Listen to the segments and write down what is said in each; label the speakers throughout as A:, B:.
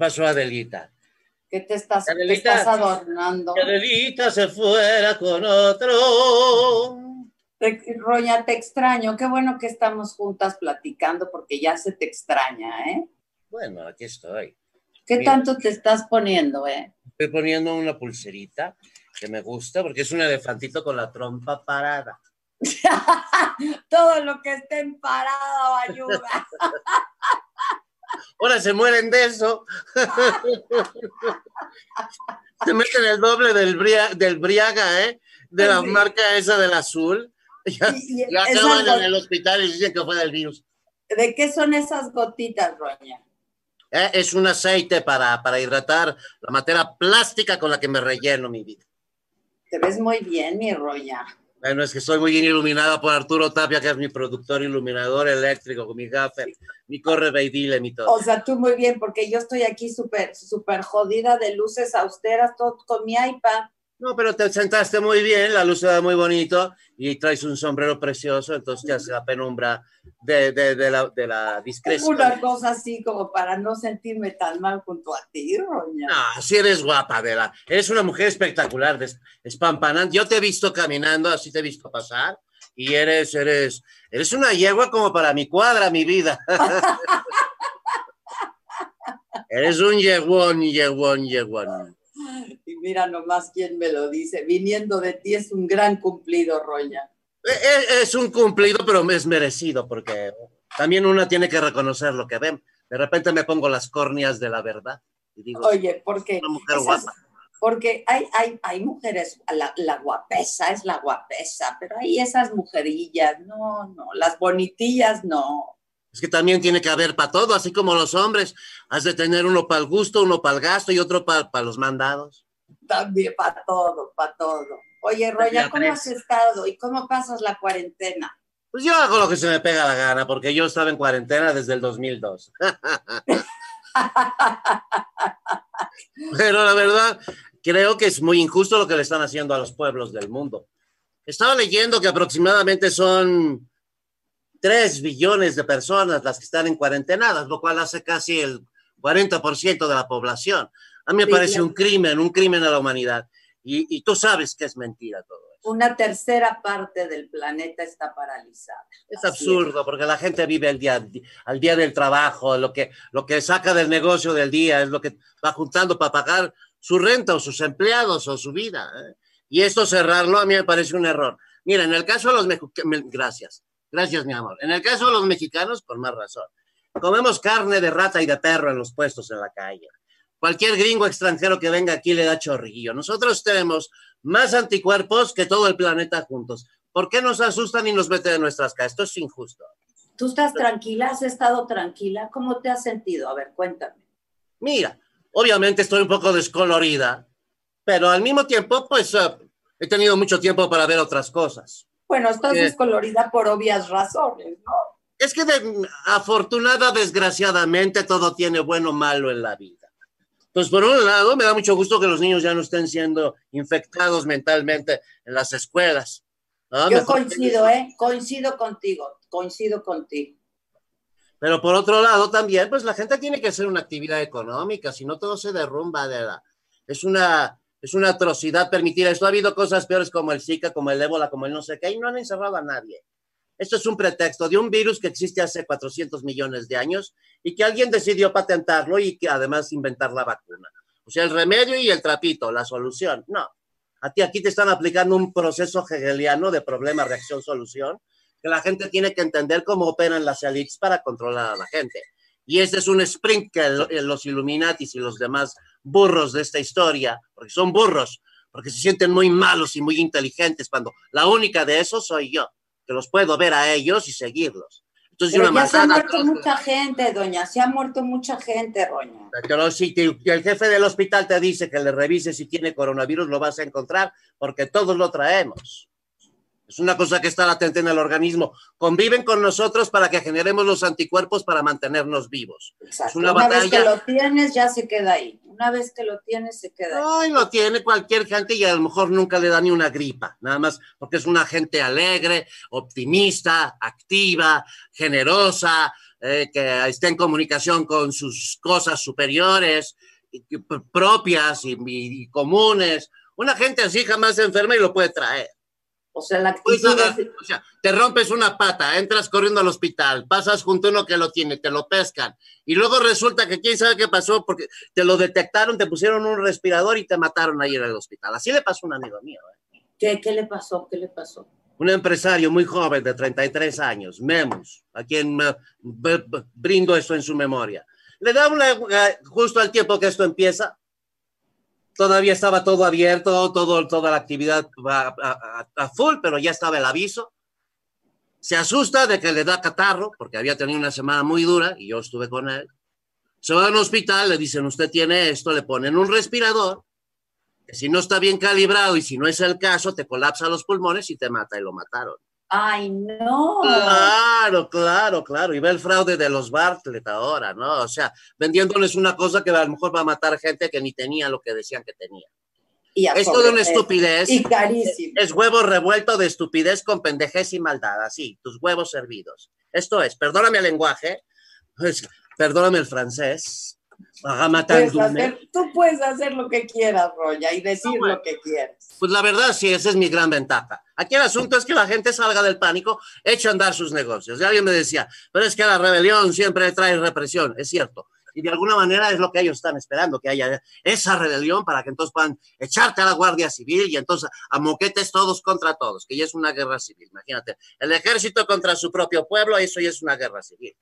A: ¿Qué pasó, Adelita?
B: ¿qué te estás, te
A: Adelita.
B: estás adornando?
A: Que Adelita se fuera con otro.
B: Roña, te extraño. Qué bueno que estamos juntas platicando porque ya se te extraña, ¿eh?
A: Bueno, aquí estoy.
B: ¿Qué
A: Mira.
B: tanto te estás poniendo, eh?
A: Estoy poniendo una pulserita que me gusta porque es un elefantito con la trompa parada.
B: Todo lo que esté en parado ayuda.
A: Ahora se mueren de eso. se meten el doble del, bria- del Briaga, ¿eh? De la
B: Sí.
A: marca esa del azul. Ya,
B: Y- y
A: ya acaban en el hospital y dicen que fue del virus.
B: ¿De qué son esas gotitas, Roña?
A: Eh, Es un aceite para, para hidratar la materia plástica con la que me relleno mi vida.
B: Te ves muy bien, mi Roña.
A: Bueno, es que estoy muy bien iluminada por Arturo Tapia, que es mi productor iluminador eléctrico, mi gaffer, mi corre beidile, mi todo.
B: O sea, tú muy bien, porque yo estoy aquí súper, súper jodida de luces austeras, todo con mi iPad.
A: No, pero te sentaste muy bien, la luz se da muy bonito y traes un sombrero precioso, entonces te hace la penumbra de, de, de la, de la discreción.
B: Una cosa así como para no sentirme tan mal junto a ti, Roña.
A: No, si eres guapa, Adela. Eres una mujer espectacular, espampanante. Yo te he visto caminando, así te he visto pasar. Y eres, eres, eres una yegua como para mi cuadra, mi vida. eres un yeguón, yeguón, yeguón.
B: Y mira nomás quién me lo dice. Viniendo de ti es un gran cumplido, Roña.
A: E- e- Es un cumplido, pero es merecido, porque también una tiene que reconocer lo que ven. De repente me pongo las córneas de la verdad y digo,
B: Oye, porque,
A: una mujer
B: esas-
A: guapa.
B: porque hay, hay, hay mujeres, la, la guapesa es la guapesa, pero hay esas mujerillas, no, no, las bonitillas no.
A: Es que también tiene que haber para todo, así como los hombres. Has de tener uno para el gusto, uno para el gasto y otro para los mandados.
B: También para todo, para todo. Oye, Roya,
A: Ya
B: ¿cómo has estado y cómo pasas la cuarentena?
A: Pues yo hago lo que se me pega la gana, porque yo estaba en cuarentena desde el 2002. Pero la verdad, creo que es muy injusto lo que le están haciendo a los pueblos del mundo. Estaba leyendo que aproximadamente son 3 billones de personas las que están en cuarentenadas, lo cual hace casi el 40% de la población. A mí me
B: Sí,
A: parece un crimen, un crimen a la humanidad. Y, y tú sabes que es mentira todo eso.
B: Una tercera parte del planeta está paralizada.
A: Es absurdo porque la gente vive día, al día del trabajo, lo que, lo que saca del negocio del día es lo que va juntando para pagar su renta o sus empleados o su vida. ¿eh? Y esto cerrarlo a mí me parece un error. Mira, en el caso de los mexicanos, gracias. Gracias, mi amor. En el caso de los mexicanos, con más razón. Comemos carne de rata y de perro en los puestos en la calle. Cualquier gringo extranjero que venga aquí le da chorrillo. Nosotros tenemos más anticuerpos que todo el planeta juntos. ¿Por qué nos asustan y nos meten en nuestras casas? Esto es injusto.
B: ¿Tú estás tranquila? ¿Has estado tranquila? ¿Cómo te has sentido? A ver, cuéntame.
A: Mira, obviamente estoy un poco descolorida, pero al mismo tiempo, pues uh, he tenido mucho tiempo para ver otras cosas.
B: Bueno, estás descolorida por obvias razones, ¿no?
A: Es que de, afortunada, desgraciadamente, todo tiene bueno o malo en la vida. Pues por un lado, me da mucho gusto que los niños ya no estén siendo infectados mentalmente en las escuelas.
B: Yo coincido, ¿eh? Coincido contigo, coincido contigo.
A: Pero por otro lado también, pues la gente tiene que hacer una actividad económica, si no todo se derrumba de la... Es una, es una atrocidad permitir esto. Ha habido cosas peores como el Zika, como el ébola, como el no sé qué, y no han encerrado a nadie. Esto es un pretexto de un virus que existe hace 400 millones de años y que alguien decidió patentarlo y que además inventar la vacuna. O sea, el remedio y el trapito, la solución. No, a aquí te están aplicando un proceso hegeliano de problema, reacción, solución, que la gente tiene que entender cómo operan las élites para controlar a la gente. Y este es un sprint que los Illuminatis y los demás burros de esta historia, porque son burros, porque se sienten muy malos y muy inteligentes, cuando la única de esos soy yo, que los puedo ver a ellos y seguirlos.
B: Entonces, Pero ya se ha muerto mucha gente, doña, se ha muerto mucha gente, doña.
A: Pero si el jefe del hospital te dice que le revise si tiene coronavirus, lo vas a encontrar porque todos lo traemos. Es una cosa que está latente en el organismo. Conviven con nosotros para que generemos los anticuerpos para mantenernos vivos.
B: Exacto. una, vez que lo tienes, ya se queda ahí. Una vez que lo tienes, se queda.
A: No, lo tiene cualquier gente y a lo mejor nunca le da ni una gripa. Nada más porque es una gente alegre, optimista, activa, generosa, eh, que está en comunicación con sus cosas superiores, propias y comunes. Una gente así jamás se enferma y lo puede traer.
B: O sea, la actitud
A: o sea, te rompes una pata, entras corriendo al hospital, pasas junto a uno que lo tiene, te lo pescan y luego resulta que quién sabe qué pasó porque te lo detectaron, te pusieron un respirador y te mataron ahí en el hospital. Así le pasó a un amigo mío.
B: ¿eh? ¿Qué, ¿Qué le pasó? ¿Qué le pasó?
A: Un empresario muy joven de 33 años, Memus, a quien brindo eso en su memoria. Le da una, eh, justo al tiempo que esto empieza, todavía estaba todo abierto, todo, toda la actividad a, a, full, pero ya estaba el aviso. Se asusta de que le da catarro, porque había tenido una semana muy dura y yo estuve con él. Se va a un hospital, le dicen, usted tiene esto, le ponen un respirador, que si no está bien calibrado y si no es el caso, te colapsa los pulmones y te mata y lo mataron.
B: Ay, no.
A: Claro, claro, claro. Y ve el fraude de los Bartlett ahora, ¿no? O sea, vendiéndoles una cosa que a lo mejor va a matar gente que ni tenía lo que decían que tenía. Y es toda una estupidez.
B: Y carísimo.
A: Es huevo revuelto de estupidez con pendejez y maldad, así, tus huevos servidos. Esto es, perdóname el lenguaje, pues, perdóname el francés,
B: tú puedes hacer lo que quieras, Roya, y decir lo que quieras.
A: Pues la verdad, sí, esa es mi gran ventaja. Aquí el asunto es que la gente salga del pánico, eche a andar sus negocios. Y alguien me decía, pero es que la rebelión siempre trae represión. Es cierto. Y de alguna manera es lo que ellos están esperando, que haya esa rebelión para que entonces puedan echarte a la Guardia Civil y entonces a moquetes todos contra todos, que ya es una guerra civil. Imagínate, el ejército contra su propio pueblo, eso ya es una guerra civil.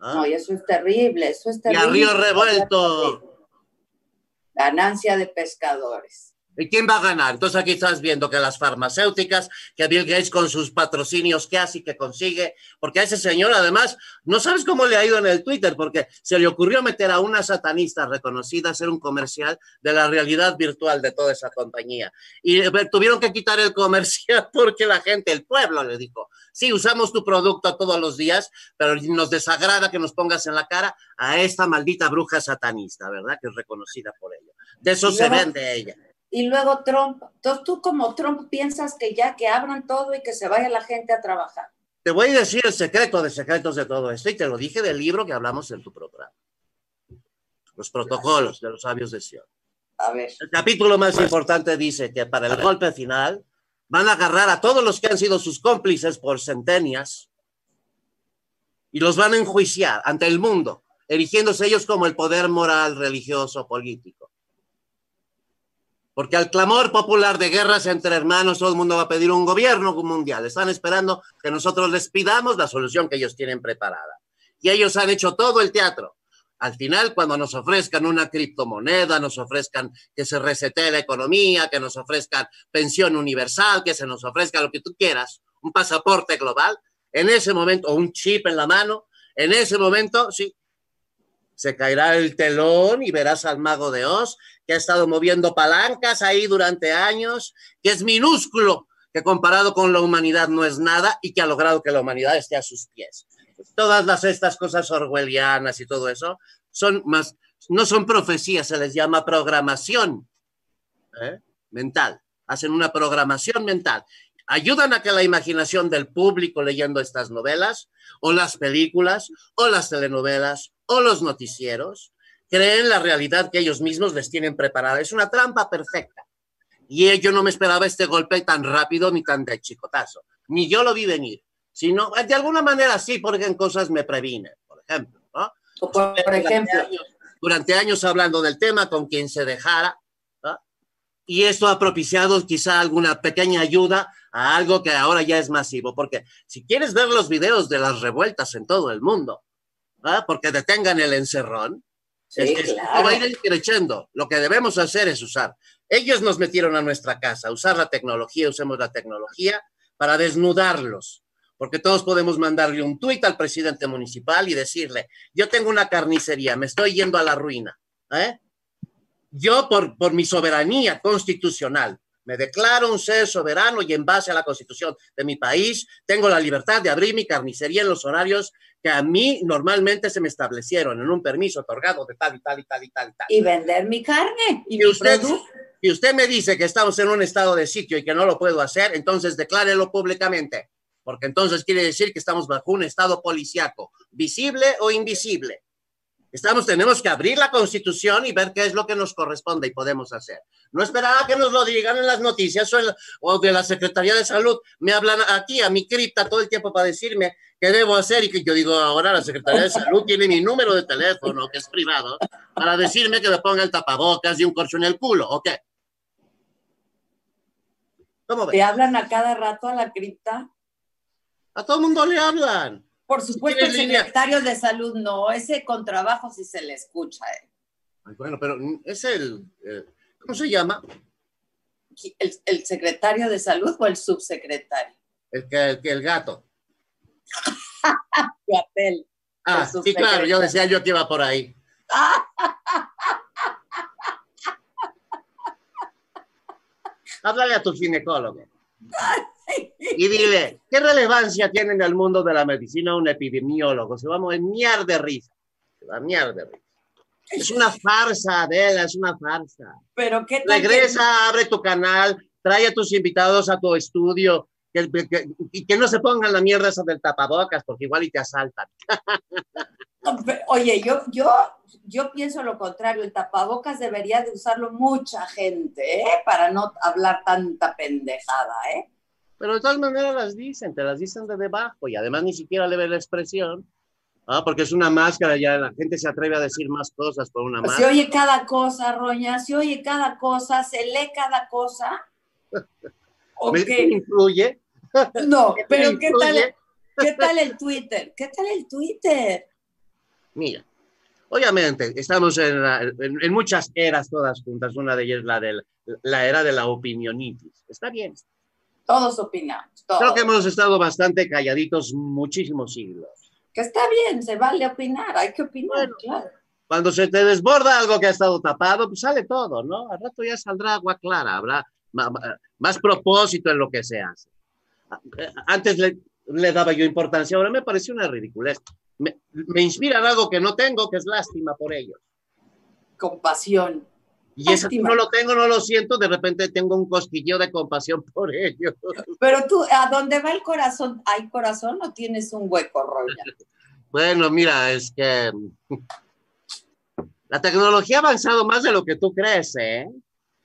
B: ¿Ah? No, y eso es terrible, eso es terrible.
A: Y a río revuelto.
B: Ganancia de pescadores.
A: ¿Y quién va a ganar? Entonces aquí estás viendo que las farmacéuticas, que Bill Gates con sus patrocinios que hace y que consigue, porque a ese señor además, no sabes cómo le ha ido en el Twitter, porque se le ocurrió meter a una satanista reconocida a hacer un comercial de la realidad virtual de toda esa compañía. Y eh, tuvieron que quitar el comercial porque la gente, el pueblo le dijo, sí, usamos tu producto todos los días, pero nos desagrada que nos pongas en la cara a esta maldita bruja satanista, ¿verdad? Que es reconocida por ella. De eso se vende ella
B: y luego Trump. Entonces tú como Trump piensas que ya que abran todo y que se vaya la gente a trabajar.
A: Te voy a decir el secreto de secretos de todo esto y te lo dije del libro que hablamos en tu programa. Los protocolos de los sabios de Sion.
B: A ver.
A: El capítulo más importante dice que para el golpe final van a agarrar a todos los que han sido sus cómplices por centenias y los van a enjuiciar ante el mundo, erigiéndose ellos como el poder moral, religioso, político Porque al clamor popular de guerras entre hermanos, todo el mundo va a pedir un gobierno mundial. Están esperando que nosotros les pidamos la solución que ellos tienen preparada. Y ellos han hecho todo el teatro. Al final, cuando nos ofrezcan una criptomoneda, nos ofrezcan que se resete la economía, que nos ofrezcan pensión universal, que se nos ofrezca lo que tú quieras, un pasaporte global, en ese momento, o un chip en la mano, en ese momento, sí, se caerá el telón y verás al mago de Oz que ha estado moviendo palancas ahí durante años, que es minúsculo, que comparado con la humanidad no es nada y que ha logrado que la humanidad esté a sus pies. Todas las, estas cosas orwellianas y todo eso son más, no son profecías, se les llama programación ¿eh? mental. Hacen una programación mental. Ayudan a que la imaginación del público leyendo estas novelas, o las películas, o las telenovelas, o los noticieros creen la realidad que ellos mismos les tienen preparada. Es una trampa perfecta. Y yo no me esperaba este golpe tan rápido ni tan de chicotazo. Ni yo lo vi venir. Sino, de alguna manera sí, porque en cosas me previne, por ejemplo. ¿no?
B: por, ejemplo.
A: Durante años, hablando del tema con quien se dejara. Y esto ha propiciado quizá alguna pequeña ayuda a algo que ahora ya es masivo. Porque si quieres ver los videos de las revueltas en todo el mundo, porque detengan el encerrón.
B: Sí,
A: va a ir creciendo. Lo que debemos hacer es usar. Ellos nos metieron a nuestra casa, usar la tecnología, usemos la tecnología para desnudarlos. Porque todos podemos mandarle un tuit al presidente municipal y decirle, yo tengo una carnicería, me estoy yendo a la ruina. ¿eh? Yo, por, por mi soberanía constitucional, me declaro un ser soberano y en base a la constitución de mi país tengo la libertad de abrir mi carnicería en los horarios que a mí normalmente se me establecieron en un permiso otorgado de tal y tal y tal y tal y tal.
B: Y vender mi carne y,
A: y usted, y usted me dice que estamos en un estado de sitio y que no lo puedo hacer, entonces declárelo públicamente, porque entonces quiere decir que estamos bajo un estado policiaco, visible o invisible. Estamos, tenemos que abrir la constitución y ver qué es lo que nos corresponde y podemos hacer. No esperaba que nos lo digan en las noticias o, de la Secretaría de Salud. Me hablan aquí a mi cripta todo el tiempo para decirme qué debo hacer y que yo digo ahora la Secretaría de Salud tiene mi número de teléfono, que es privado, para decirme que me ponga el tapabocas y un corcho en el culo. ¿O?
B: ¿Cómo ves? ¿Te hablan a cada rato a la cripta?
A: A todo el mundo le hablan.
B: Por supuesto, el secretario de salud no, ese con trabajo sí se le escucha. Eh.
A: Ay, bueno, pero es el, eh, ¿cómo se llama?
B: ¿El, ¿El, secretario de salud o el subsecretario?
A: El que el, el gato.
B: Guapel.
A: Ah, sí, claro, yo decía yo que iba por ahí. Háblale a tu ginecólogo. Y dile, ¿qué relevancia tiene en el mundo de la medicina un epidemiólogo? Se va a miar de risa. Se va a miar de risa. Es una farsa, Adela, es una farsa.
B: Pero qué tal
A: Regresa, que... abre tu canal, trae a tus invitados a tu estudio que, que, y que no se pongan la mierda esa del tapabocas, porque igual y te asaltan.
B: Oye, yo, yo, yo pienso lo contrario, el tapabocas debería de usarlo mucha gente, ¿eh? Para no hablar tanta pendejada, ¿eh?
A: Pero de todas maneras las dicen, te las dicen de debajo y además ni siquiera le ve la expresión. Ah, porque es una máscara, ya la gente se atreve a decir más cosas por una máscara.
B: Se oye cada cosa, Roña, se oye cada cosa, se lee cada cosa.
A: ¿O ¿Me qué? influye?
B: No, pero ¿qué tal, ¿qué tal el Twitter? ¿Qué tal el Twitter?
A: Mira, obviamente estamos en, la, en, en, muchas eras todas juntas, una de ellas la, de la era de la opinionitis. Está bien.
B: Todos opinamos. Todos.
A: Creo que hemos estado bastante calladitos muchísimos siglos.
B: Que está bien, se vale opinar, hay que opinar, bueno, claro.
A: Cuando se te desborda algo que ha estado tapado, pues sale todo, ¿no? Al rato ya saldrá agua clara, habrá más, propósito en lo que se hace. Antes le, le, daba yo importancia, ahora me parece una ridiculez. Me, me inspiran algo que no tengo, que es lástima por ellos.
B: Compasión.
A: Y eso no lo tengo, no lo siento, de repente tengo un cosquillo de compasión por ellos.
B: Pero tú, ¿a dónde va el corazón? ¿Hay corazón o tienes un hueco, Roya?
A: bueno, mira, es que la tecnología ha avanzado más de lo que tú crees, ¿eh?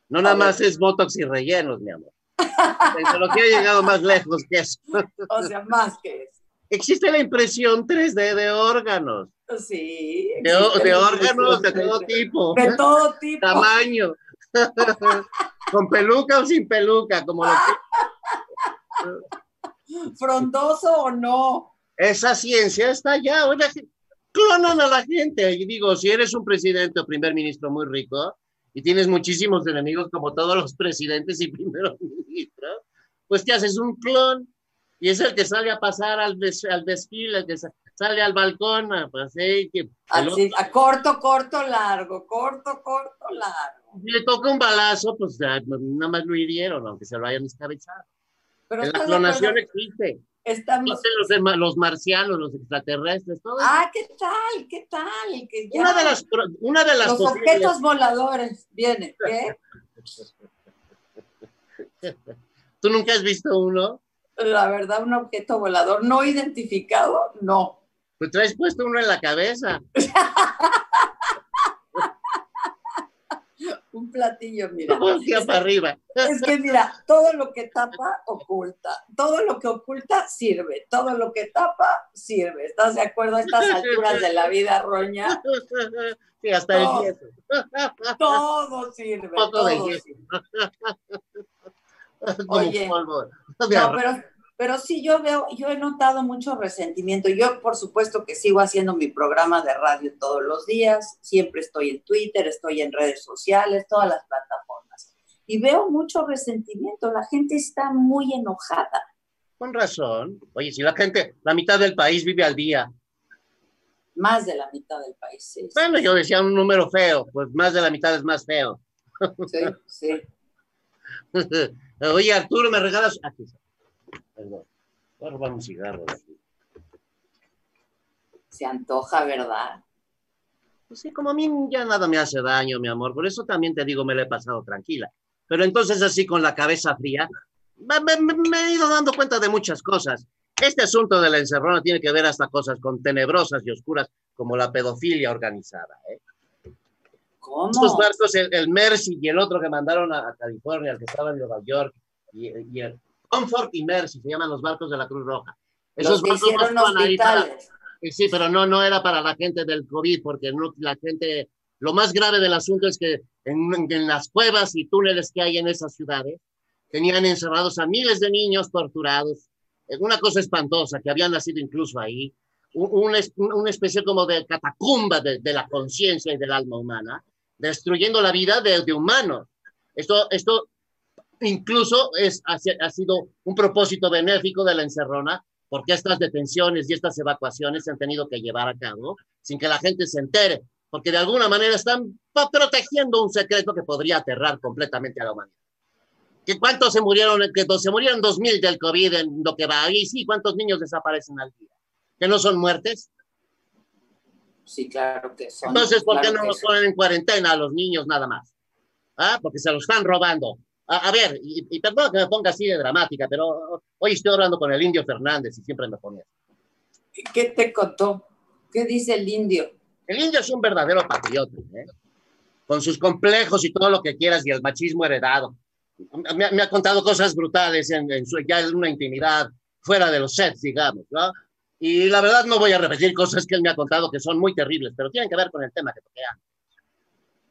A: No nada más es Botox y rellenos, mi amor. La tecnología ha llegado más lejos que eso.
B: o sea, más que eso.
A: Existe la impresión 3D de órganos.
B: Sí.
A: De, de órganos de todo tipo.
B: De todo tipo.
A: Tamaño. con peluca o sin peluca, como lo
B: Frondoso o no.
A: Esa ciencia está ya. Oye, clonan a la gente. Y digo, si eres un presidente o primer ministro muy rico y tienes muchísimos enemigos como todos los presidentes y primeros ministros, pues te haces un clon y es el que sale a pasar al, al desfile, el que sale al balcón, pues, que,
B: Así, a corto, corto, largo, corto, corto, largo.
A: Si le toca un balazo, pues nada más lo hirieron, aunque se lo hayan descabezado. Pero la clonación existe.
B: Estamos...
A: Los, los, marcianos, los extraterrestres, todo.
B: Ah, ¿qué tal? ¿Qué tal? Que
A: ya... una, de las, una de las
B: Los objetos voladores, viene, ¿qué?
A: ¿Tú nunca has visto uno?
B: La verdad, un objeto volador no identificado, no.
A: Pues traes puesto uno en la cabeza.
B: un platillo, mira.
A: Es, para arriba.
B: es que mira, todo lo que tapa, oculta. Todo lo que oculta, sirve. Todo lo que tapa, sirve. ¿Estás de acuerdo a estas alturas de la vida, Roña?
A: Sí, hasta el yeso.
B: Todo sirve.
A: Todo
B: de Oye, no, pero, pero sí, yo veo, yo he notado mucho resentimiento. Yo, por supuesto, que sigo haciendo mi programa de radio todos los días. Siempre estoy en Twitter, estoy en redes sociales, todas las plataformas. Y veo mucho resentimiento. La gente está muy enojada.
A: Con razón. Oye, si la gente, la mitad del país vive al día.
B: Más de la mitad del país, sí.
A: Bueno, yo decía un número feo, pues más de la mitad es más feo.
B: Sí, sí.
A: Oye, Arturo, ¿me regalas? Aquí está. Perdón. Voy a robar un cigarro.
B: Se antoja, ¿verdad?
A: Pues sí, como a mí ya nada me hace daño, mi amor. Por eso también te digo, me lo he pasado tranquila. Pero entonces así con la cabeza fría, me, me, he ido dando cuenta de muchas cosas. Este asunto de la encerrona tiene que ver hasta cosas con tenebrosas y oscuras como la pedofilia organizada. ¿eh?
B: ¿Cómo?
A: Estos barcos, el, Mercy y el otro que mandaron a, California, el que estaba en Nueva York, y, el Comfort y Mercy, se llaman los barcos de la Cruz Roja.
B: Esos los barcos no hospitales.
A: sí, pero no, no era para la gente del COVID, porque no, la gente, lo más grave del asunto es que en, en las cuevas y túneles que hay en esas ciudades, tenían encerrados a miles de niños torturados, una cosa espantosa, que habían nacido incluso ahí, una, una especie como de catacumba de, de la conciencia y del alma humana, destruyendo la vida de, de humanos. Esto, esto incluso es, ha, sido un propósito benéfico de la encerrona, porque estas detenciones y estas evacuaciones se han tenido que llevar a cabo sin que la gente se entere, porque de alguna manera están protegiendo un secreto que podría aterrar completamente a la humanidad. ¿Que ¿Cuántos se murieron? Que se murieron 2.000 del COVID en lo que va. Y sí, ¿cuántos niños desaparecen al día? ¿Que no son muertes?
B: Sí, claro que son.
A: Entonces, ¿por
B: claro
A: qué no
B: que
A: los ponen en cuarentena a los niños nada más? ¿Ah? Porque se los están robando. A, a ver, y, y, perdón que me ponga así de dramática, pero hoy estoy hablando con el indio Fernández y siempre me pone.
B: ¿Qué te contó? ¿Qué dice el indio?
A: El indio es un verdadero patriota, ¿eh? con sus complejos y todo lo que quieras y el machismo heredado. Me, me ha contado cosas brutales en, en su, ya en una intimidad fuera de los sets, digamos, ¿no? Y la verdad no voy a repetir cosas que él me ha contado que son muy terribles, pero tienen que ver con el tema que toqué antes.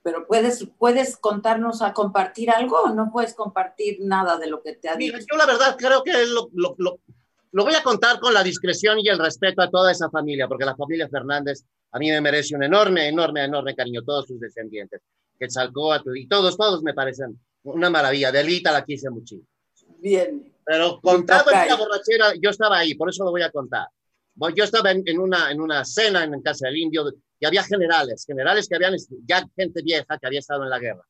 B: Pero puedes, puedes contarnos a compartir algo o no puedes compartir nada de lo que te ha dicho.
A: Mira, yo la verdad creo que lo, lo, lo, lo, voy a contar con la discreción y el respeto a toda esa familia, porque la familia Fernández a mí me merece un enorme, enorme, enorme cariño, todos sus descendientes. Quetzalcóatl y todos, todos me parecen una maravilla. Delita la quise muchísimo.
B: Bien.
A: Pero contado en la borrachera, yo estaba ahí, por eso lo voy a contar. Yo estaba en, en, una, en una cena en casa del indio y había generales, generales que habían, ya gente vieja que había estado en la guerra,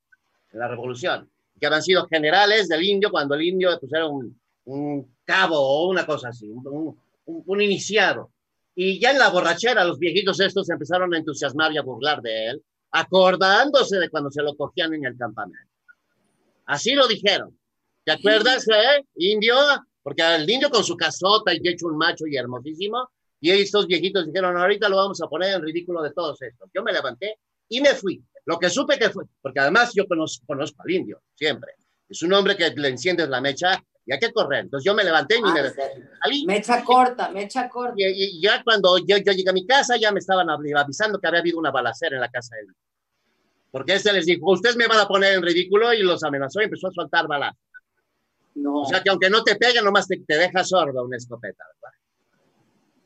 A: en la revolución, que habían sido generales del indio cuando el indio pues, era un, un cabo o una cosa así, un, un, un, iniciado. Y ya en la borrachera los viejitos estos se empezaron a entusiasmar y a burlar de él, acordándose de cuando se lo cogían en el campamento. Así lo dijeron. ¿Te acuerdas, eh, indio? Porque el indio con su casota y hecho un macho y hermosísimo, y estos viejitos dijeron, ahorita lo vamos a poner en ridículo de todos estos. Yo me levanté y me fui. Lo que supe que fue, porque además yo conozco, conozco al indio, siempre. Es un hombre que le enciendes la mecha y hay que correr. Entonces yo me levanté y
B: Ah,
A: me...
B: sí. Mecha corta, mecha corta.
A: Y, y ya cuando yo, yo, llegué a mi casa, ya me estaban avisando que había habido una balacera en la casa de él. Porque este les dijo, ustedes me van a poner en ridículo y los amenazó y empezó a soltar balas. No. O sea que aunque no te pegue, nomás te, te deja sordo una escopeta, ¿verdad?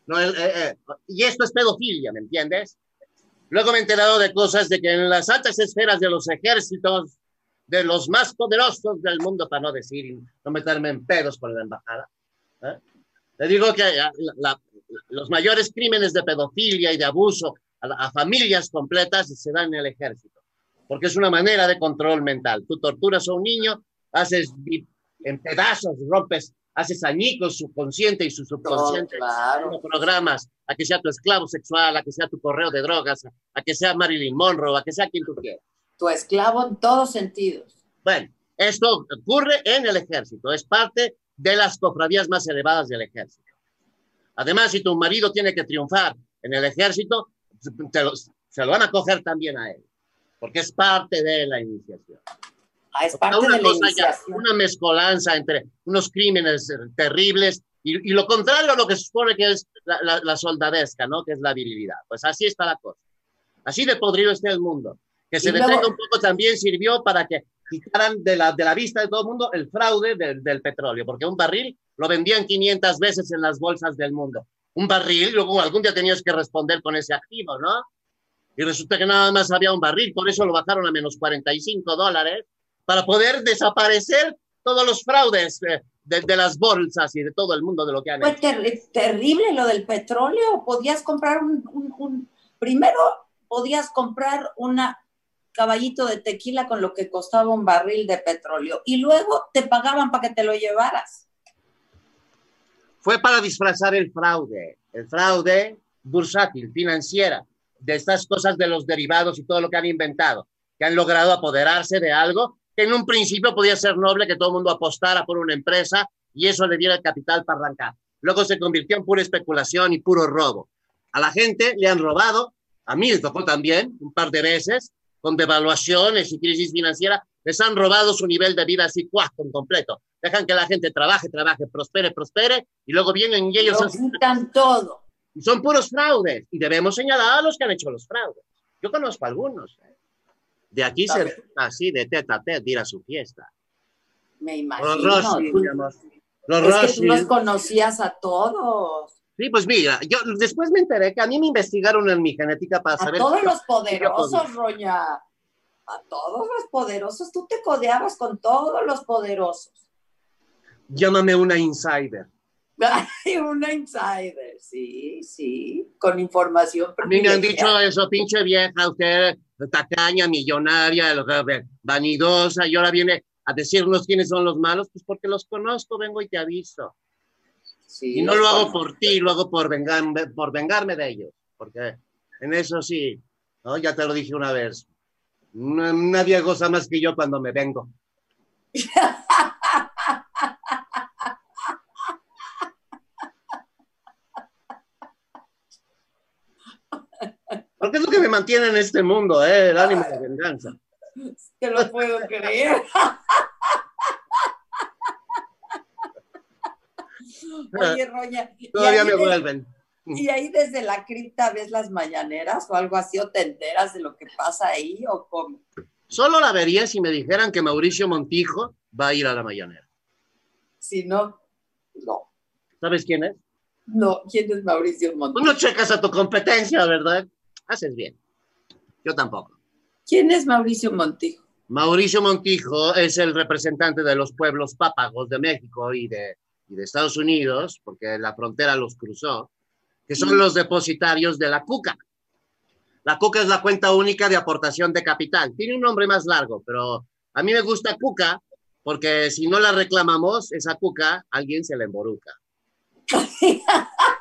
A: No, eh, eh, y esto es pedofilia, ¿me entiendes? Luego me he enterado de cosas de que en las altas esferas de los ejércitos, de los más poderosos del mundo, para no decir, no meterme en pedos con la embajada, ¿eh? le digo que los mayores crímenes de pedofilia y de abuso a, familias completas se dan en el ejército, porque es una manera de control mental. Tú torturas a un niño, haces en pedazos, rompes, haces añicos su consciente y su subconsciente,
B: claro.
A: programas a que sea tu esclavo sexual, a que sea tu correo de drogas, a, que sea Marilyn Monroe, a que sea quien tú quieras.
B: Tu esclavo en todos sentidos.
A: Bueno, esto ocurre en el ejército, es parte de las cofradías más elevadas del ejército. Además, si tu marido tiene que triunfar en el ejército, se lo van a coger también a él, porque es parte de la iniciación.
B: Ah, es parte una de la
A: iniciación. una mezcolanza entre unos crímenes terribles y, lo contrario a lo que se supone que es la, la, soldadesca, ¿no? Que es la virilidad. Pues así está la cosa. Así de podrido está el mundo. Que se detenga un poco también sirvió para que quitaran de la, de la vista de todo el mundo el fraude del, del petróleo, porque un barril lo vendían 500 veces en las bolsas del mundo un barril, luego algún día tenías que responder con ese activo, ¿no? Y resulta que nada más había un barril, por eso lo bajaron a menos 45 dólares, para poder desaparecer todos los fraudes de, las bolsas y de todo el mundo de lo que han
B: Fue terrible lo del petróleo. Podías comprar un, Primero, podías comprar un caballito de tequila con lo que costaba un barril de petróleo y luego te pagaban para que te lo llevaras
A: fue para disfrazar el fraude, el fraude bursátil, financiera, de estas cosas de los derivados y todo lo que han inventado, que han logrado apoderarse de algo que en un principio podía ser noble que todo el mundo apostara por una empresa y eso le diera el capital para arrancar. Luego se convirtió en pura especulación y puro robo. A la gente le han robado, a mí me tocó también un par de veces, con devaluaciones y crisis financiera, les han robado su nivel de vida así, cuatro en completo dejan que la gente trabaje, trabaje, prospere, prospere, y luego vienen y ellos...
B: quitan todo.
A: Son puros fraudes, y debemos señalar a los que han hecho los fraudes. Yo conozco algunos. ¿eh? De aquí se así, de teta a teta, ir a su fiesta.
B: Me imagino. Los Rossi, los es que tú los conocías a todos.
A: Sí, pues mira, yo después me enteré que a mí me investigaron en mi genética para saber...
B: A todos los poderosos, Roña. A todos los poderosos. Tú te codeabas con todos los poderosos
A: llámame una insider.
B: una insider, sí, sí, con información.
A: A mí me han dicho eso, pinche vieja, usted, tacaña, millonaria, vanidosa, y ahora viene a decirnos quiénes son los malos, pues porque los conozco, vengo y te aviso. y no lo hago por ti, lo hago por, vengarme, por vengarme de ellos, porque en eso sí, ¿no? ya te lo dije una vez, nadie goza más que yo cuando me vengo. Porque es lo que me mantiene en este mundo, ¿eh? el ánimo de venganza.
B: Te lo puedo creer. Oye, Roña.
A: Todavía me vuelven.
B: ¿Y ahí desde la cripta ves las mañaneras o algo así? ¿O te enteras de lo que pasa ahí o cómo?
A: Solo la vería si me dijeran que Mauricio Montijo va a ir a la mañanera.
B: Si no, no.
A: ¿Sabes quién es?
B: No, ¿quién es Mauricio Montijo?
A: Tú no checas a tu competencia, ¿verdad? Haces bien. Yo tampoco.
B: ¿Quién es Mauricio Montijo?
A: Mauricio Montijo es el representante de los pueblos pápagos de México y de, de Estados Unidos, porque la frontera los cruzó, que son los depositarios de la CUCA. La CUCA es la cuenta única de aportación de capital. Tiene un nombre más largo, pero a mí me gusta CUCA porque si no la reclamamos, esa CUCA, alguien se la emboruca.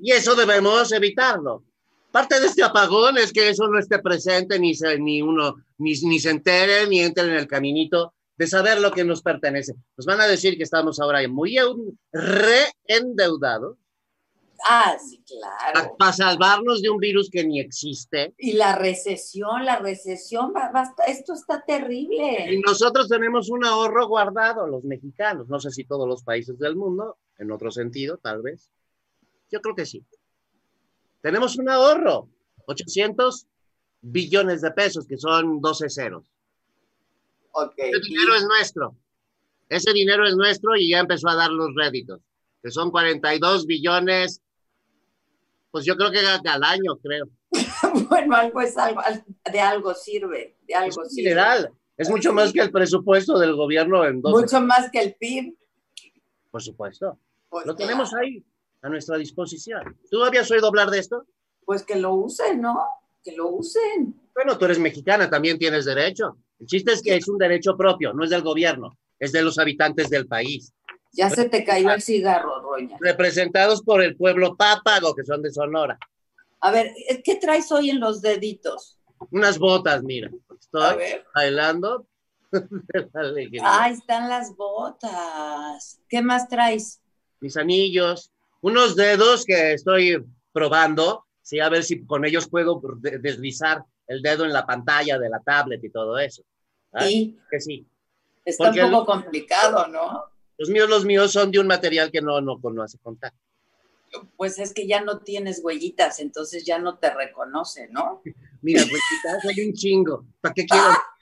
A: Y eso debemos evitarlo. Parte de este apagón es que eso no esté presente, ni, se, ni uno ni, ni se entere, ni entre en el caminito de saber lo que nos pertenece. Nos van a decir que estamos ahora muy reendeudados.
B: Ah, sí, claro.
A: Para salvarnos de un virus que ni existe.
B: Y la recesión, la recesión, esto está terrible.
A: Y nosotros tenemos un ahorro guardado, los mexicanos, no sé si todos los países del mundo, en otro sentido, tal vez. Yo creo que sí. Tenemos un ahorro, 800 billones de pesos, que son 12 ceros.
B: Okay.
A: Ese dinero es nuestro. Ese dinero es nuestro y ya empezó a dar los réditos, que son 42 billones, pues yo creo que al año, creo.
B: bueno, algo es algo, de algo sirve, de algo
A: es general. Es mucho más que el presupuesto del gobierno en dos.
B: Mucho más que el PIB.
A: Por supuesto. Pues lo tenemos ahí, a nuestra disposición. ¿Tú habías oído hablar de esto?
B: Pues que lo usen, ¿no? Que lo usen.
A: Bueno, tú eres mexicana, también tienes derecho. El chiste es que es un derecho propio, no es del gobierno, es de los habitantes del país.
B: Ya se te cayó el cigarro, Roña.
A: Representados por el pueblo pápago, que son de Sonora.
B: A ver, ¿qué traes hoy en los deditos?
A: Unas botas, mira. Estoy bailando.
B: Ahí están las botas. ¿Qué más traes?
A: Mis anillos, unos dedos que estoy probando, sí, a ver si con ellos puedo deslizar el dedo en la pantalla de la tablet y todo eso.
B: Sí.
A: Que sí.
B: Está un poco complicado, ¿no?
A: Los míos, los míos son de un material que no, no conoce contacto.
B: Pues es que ya no tienes huellitas, entonces ya no te reconoce, ¿no?
A: Mira, huellitas hay un chingo. ¿Para qué quiero?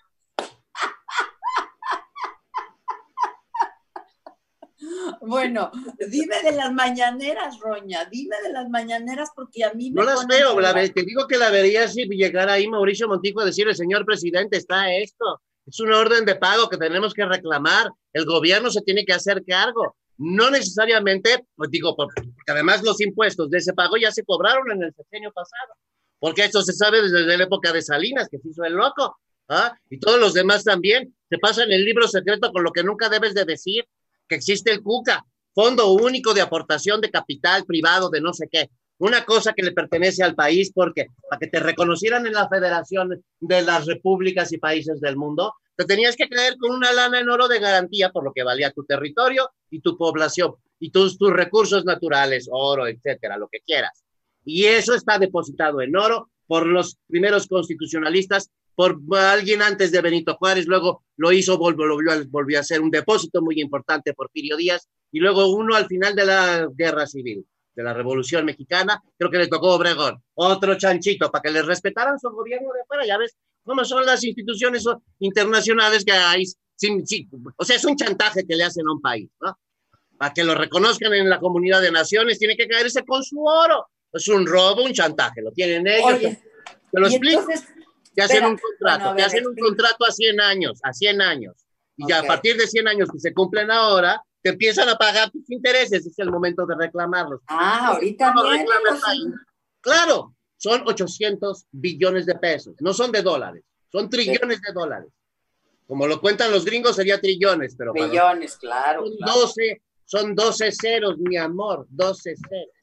B: Bueno, dime de las mañaneras, Roña, dime de las mañaneras porque a mí
A: me... No las veo, te digo que la vería si llegara ahí Mauricio Montijo a decirle, señor presidente, está esto, es una orden de pago que tenemos que reclamar, el gobierno se tiene que hacer cargo. No necesariamente, pues digo, porque además los impuestos de ese pago ya se cobraron en el sexenio pasado, porque esto se sabe desde la época de Salinas, que se hizo el loco, ¿ah? y todos los demás también, se pasan el libro secreto con lo que nunca debes de decir, que existe el CUCA, Fondo Único de Aportación de Capital Privado de no sé qué. Una cosa que le pertenece al país porque para que te reconocieran en la Federación de las Repúblicas y Países del Mundo, te tenías que creer con una lana en oro de garantía por lo que valía tu territorio y tu población y tus, tus recursos naturales, oro, etcétera, lo que quieras. Y eso está depositado en oro por los primeros constitucionalistas por alguien antes de Benito Juárez, luego lo hizo, volvió, volvió, a ser un depósito muy importante por Pirio Díaz, y luego uno al final de la guerra civil, de la Revolución Mexicana, creo que le tocó Obregón, otro chanchito, para que le respetaran su gobierno de fuera, ya ves cómo son las instituciones internacionales que hay, o sea, es un chantaje que le hacen a un país, ¿no? Para que lo reconozcan en la comunidad de naciones, tiene que caerse con su oro. Es un robo, un chantaje, lo tienen ellos. te lo explico. Te hacen un contrato, te hacen un contrato a 100 años, a 100 años. Y ya a partir de 100 años que se cumplen ahora, te empiezan a pagar tus intereses, es el momento de reclamarlos.
B: Ah, ahorita no
A: Claro, son 800 billones de pesos, no son de dólares, son trillones de dólares. Como lo cuentan los gringos, sería trillones, pero...
B: Billones, claro.
A: Son, 12, son 12 ceros, mi amor, 12 ceros.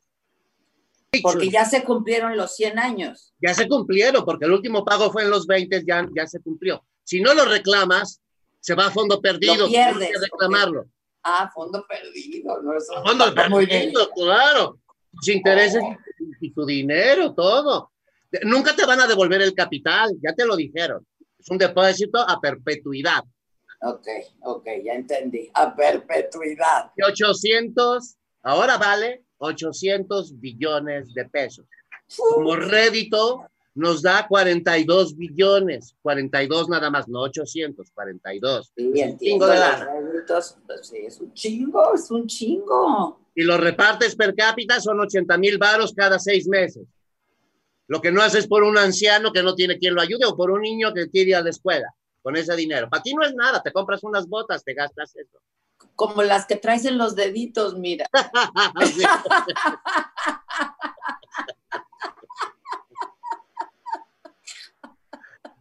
B: Porque ya se cumplieron los 100 años.
A: Ya se cumplieron, porque el último pago fue en los 20, ya, ya se cumplió. Si no lo reclamas, se va a fondo perdido.
B: Lo pierdes.
A: que reclamarlo.
B: Ah, fondo perdido. No,
A: fondo perdido, claro. Tus intereses y tu dinero, todo. Nunca te van a devolver el capital, ya te lo dijeron. Es un depósito a perpetuidad.
B: Ok, ok, ya entendí. A perpetuidad.
A: Y 800, ahora vale 800 billones de pesos. Como rédito nos da 42 billones, 42 nada más, no 800, 42.
B: Sí, es un chingo de lana. Réditos, pues sí, es un chingo, es un chingo.
A: Y los repartes per cápita son 80 mil varos cada seis meses. Lo que no haces por un anciano que no tiene quien lo ayude o por un niño que quiere ir a la escuela con ese dinero. Para ti no es nada, te compras unas botas, te gastas eso
B: como las que traes en los deditos, mira.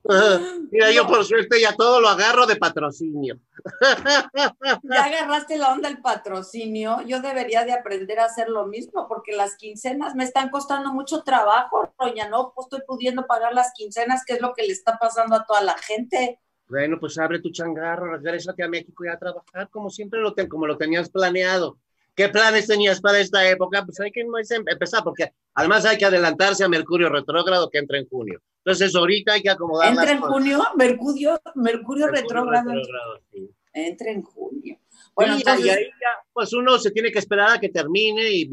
A: Mira, yo por suerte ya todo lo agarro de patrocinio.
B: Ya agarraste la onda del patrocinio. Yo debería de aprender a hacer lo mismo porque las quincenas me están costando mucho trabajo, Roña. No pues estoy pudiendo pagar las quincenas, que es lo que le está pasando a toda la gente.
A: Bueno, pues abre tu changarro, regrésate a México y a trabajar como siempre lo, como lo tenías planeado. ¿Qué planes tenías para esta época? Pues hay que empezar, porque además hay que adelantarse a Mercurio retrógrado que entra en junio. Entonces ahorita hay que acomodar.
B: ¿Entra en junio? Mercurio, Mercurio, retrógrado. Entra en junio.
A: Bueno, y, ahí ya, pues uno se tiene que esperar a que termine y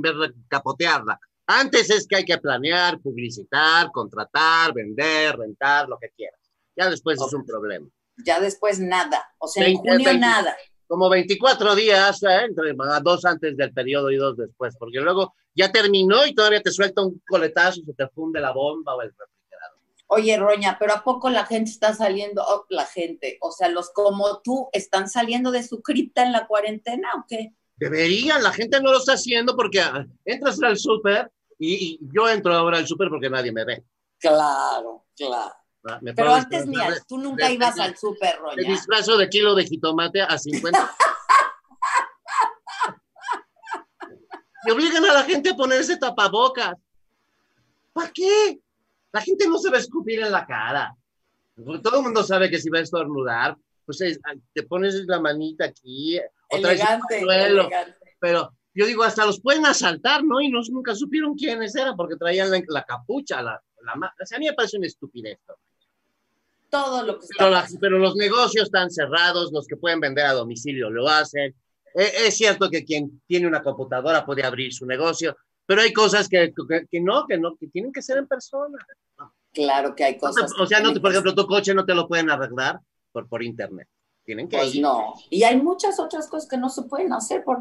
A: capotearla. Antes es que hay que planear, publicitar, contratar, vender, rentar, lo que quieras. Ya después es un problema.
B: Ya después nada. O sea, en junio nada.
A: Como 24 días, ¿eh? entre dos antes del periodo y dos después, porque luego ya terminó y todavía te suelta un coletazo y se te funde la bomba o el refrigerador.
B: Oye, Roña, pero ¿a poco la gente está saliendo, oh, la gente, o sea, los como tú, están saliendo de su cripta en la cuarentena o qué?
A: Deberían, la gente no lo está haciendo porque ah, entras al súper y, yo entro ahora al súper porque nadie me ve.
B: Claro, claro. Ah, pero antes ni tú nunca ibas al súper, Roña.
A: Me disfrazo de kilo de jitomate a 50. y obligan a la gente a ponerse tapabocas. ¿Para qué? La gente no se va a escupir en la cara. todo el mundo sabe que si va a estornudar, pues te pones la manita aquí,
B: elegante,
A: Pero yo digo, hasta los pueden asaltar, ¿no? Y no, nunca supieron quiénes eran porque traían la, capucha, la, la, o sea, a mí me parece una estupidez.
B: Todo lo que
A: pero, pero, los negocios están cerrados, los que pueden vender a domicilio lo hacen. E, es, cierto que quien tiene una computadora puede abrir su negocio, pero hay cosas que, que, no, que no, que tienen que ser en persona.
B: Claro que hay cosas.
A: O sea, no por ejemplo, tu coche no te lo pueden arreglar por, por internet. Tienen que
B: pues no. Y hay muchas otras cosas que no se pueden hacer por,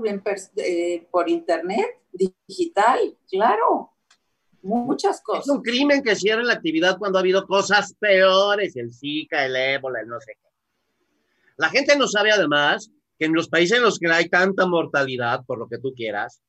B: eh, por internet, digital, claro. Muchas cosas.
A: Es un crimen que cierren la actividad cuando ha habido cosas peores, el Zika, el ébola, el no sé qué. La gente no sabe además que en los países en los que hay tanta mortalidad, por lo que tú quieras,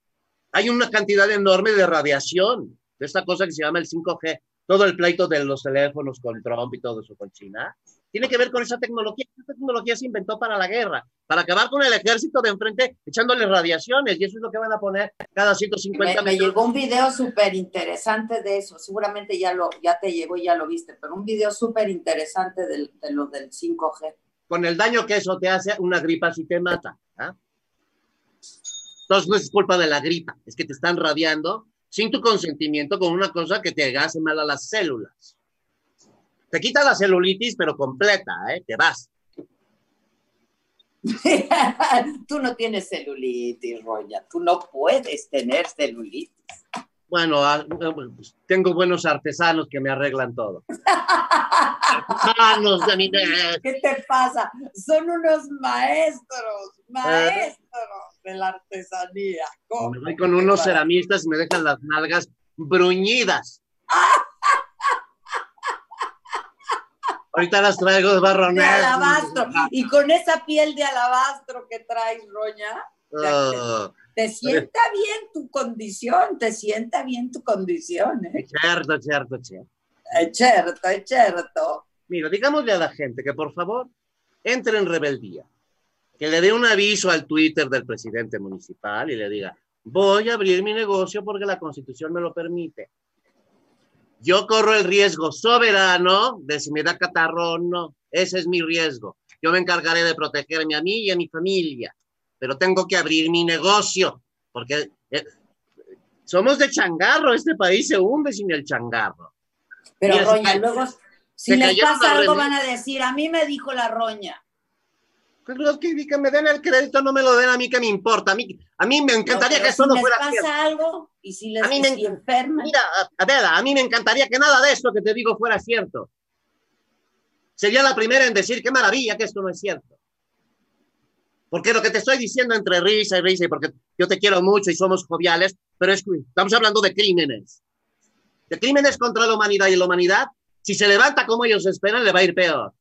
A: hay una cantidad enorme de radiación, de esta cosa que se llama el 5G, todo el pleito de los teléfonos con Trump y todo eso con China tiene que ver con esa tecnología. Esa tecnología se inventó para la guerra, para acabar con el ejército de enfrente echándole radiaciones, y eso es lo que van a poner cada 150
B: me, me llegó un video súper interesante de eso, seguramente ya, lo, ya te llegó y ya lo viste, pero un video súper interesante de, lo del 5G.
A: Con el daño que eso te hace, una gripa si te mata. ¿ah? Entonces no es culpa de la gripa, es que te están radiando sin tu consentimiento con una cosa que te hace mal a las células. Te quita la celulitis, pero completa, ¿eh? Te vas.
B: Tú no tienes celulitis, Roya. Tú no puedes tener celulitis.
A: Bueno, ah, pues, tengo buenos artesanos que me arreglan todo. artesanos de mi
B: ¿Qué te pasa? Son unos maestros, maestros de la artesanía.
A: Me voy con unos ceramistas y me dejan las nalgas bruñidas. Ahorita las traigo de barrones.
B: alabastro. Y con esa piel de alabastro que traes, Roña, ah. te, sienta bien tu condición, te sienta bien tu condición. ¿eh?
A: Cierto, cierto, cierto.
B: Es cierto, es cierto.
A: Mira, digámosle a la gente que por favor entre en rebeldía, que le dé un aviso al Twitter del presidente municipal y le diga, voy a abrir mi negocio porque la constitución me lo permite. Yo corro el riesgo soberano de si me da catarro o no. Ese es mi riesgo. Yo me encargaré de protegerme a mí y a mi familia, pero tengo que abrir mi negocio, porque eh, somos de changarro, este país se hunde sin el changarro.
B: Pero Roña, luego si les pasa algo van a decir, a mí me dijo la Roña.
A: Los que, me den el crédito no me lo den a mí que me importa. A mí, a mí me encantaría que eso no fuera
B: cierto. pasa algo y si les
A: a mí me, Mira, a, a mí me encantaría que nada de esto que te digo fuera cierto. Sería la primera en decir qué maravilla que esto no es cierto. Porque lo que te estoy diciendo entre risa y risa, y porque yo te quiero mucho y somos joviales, pero es, estamos hablando de crímenes. De crímenes contra la humanidad y la humanidad, si se levanta como ellos esperan, le va a ir peor.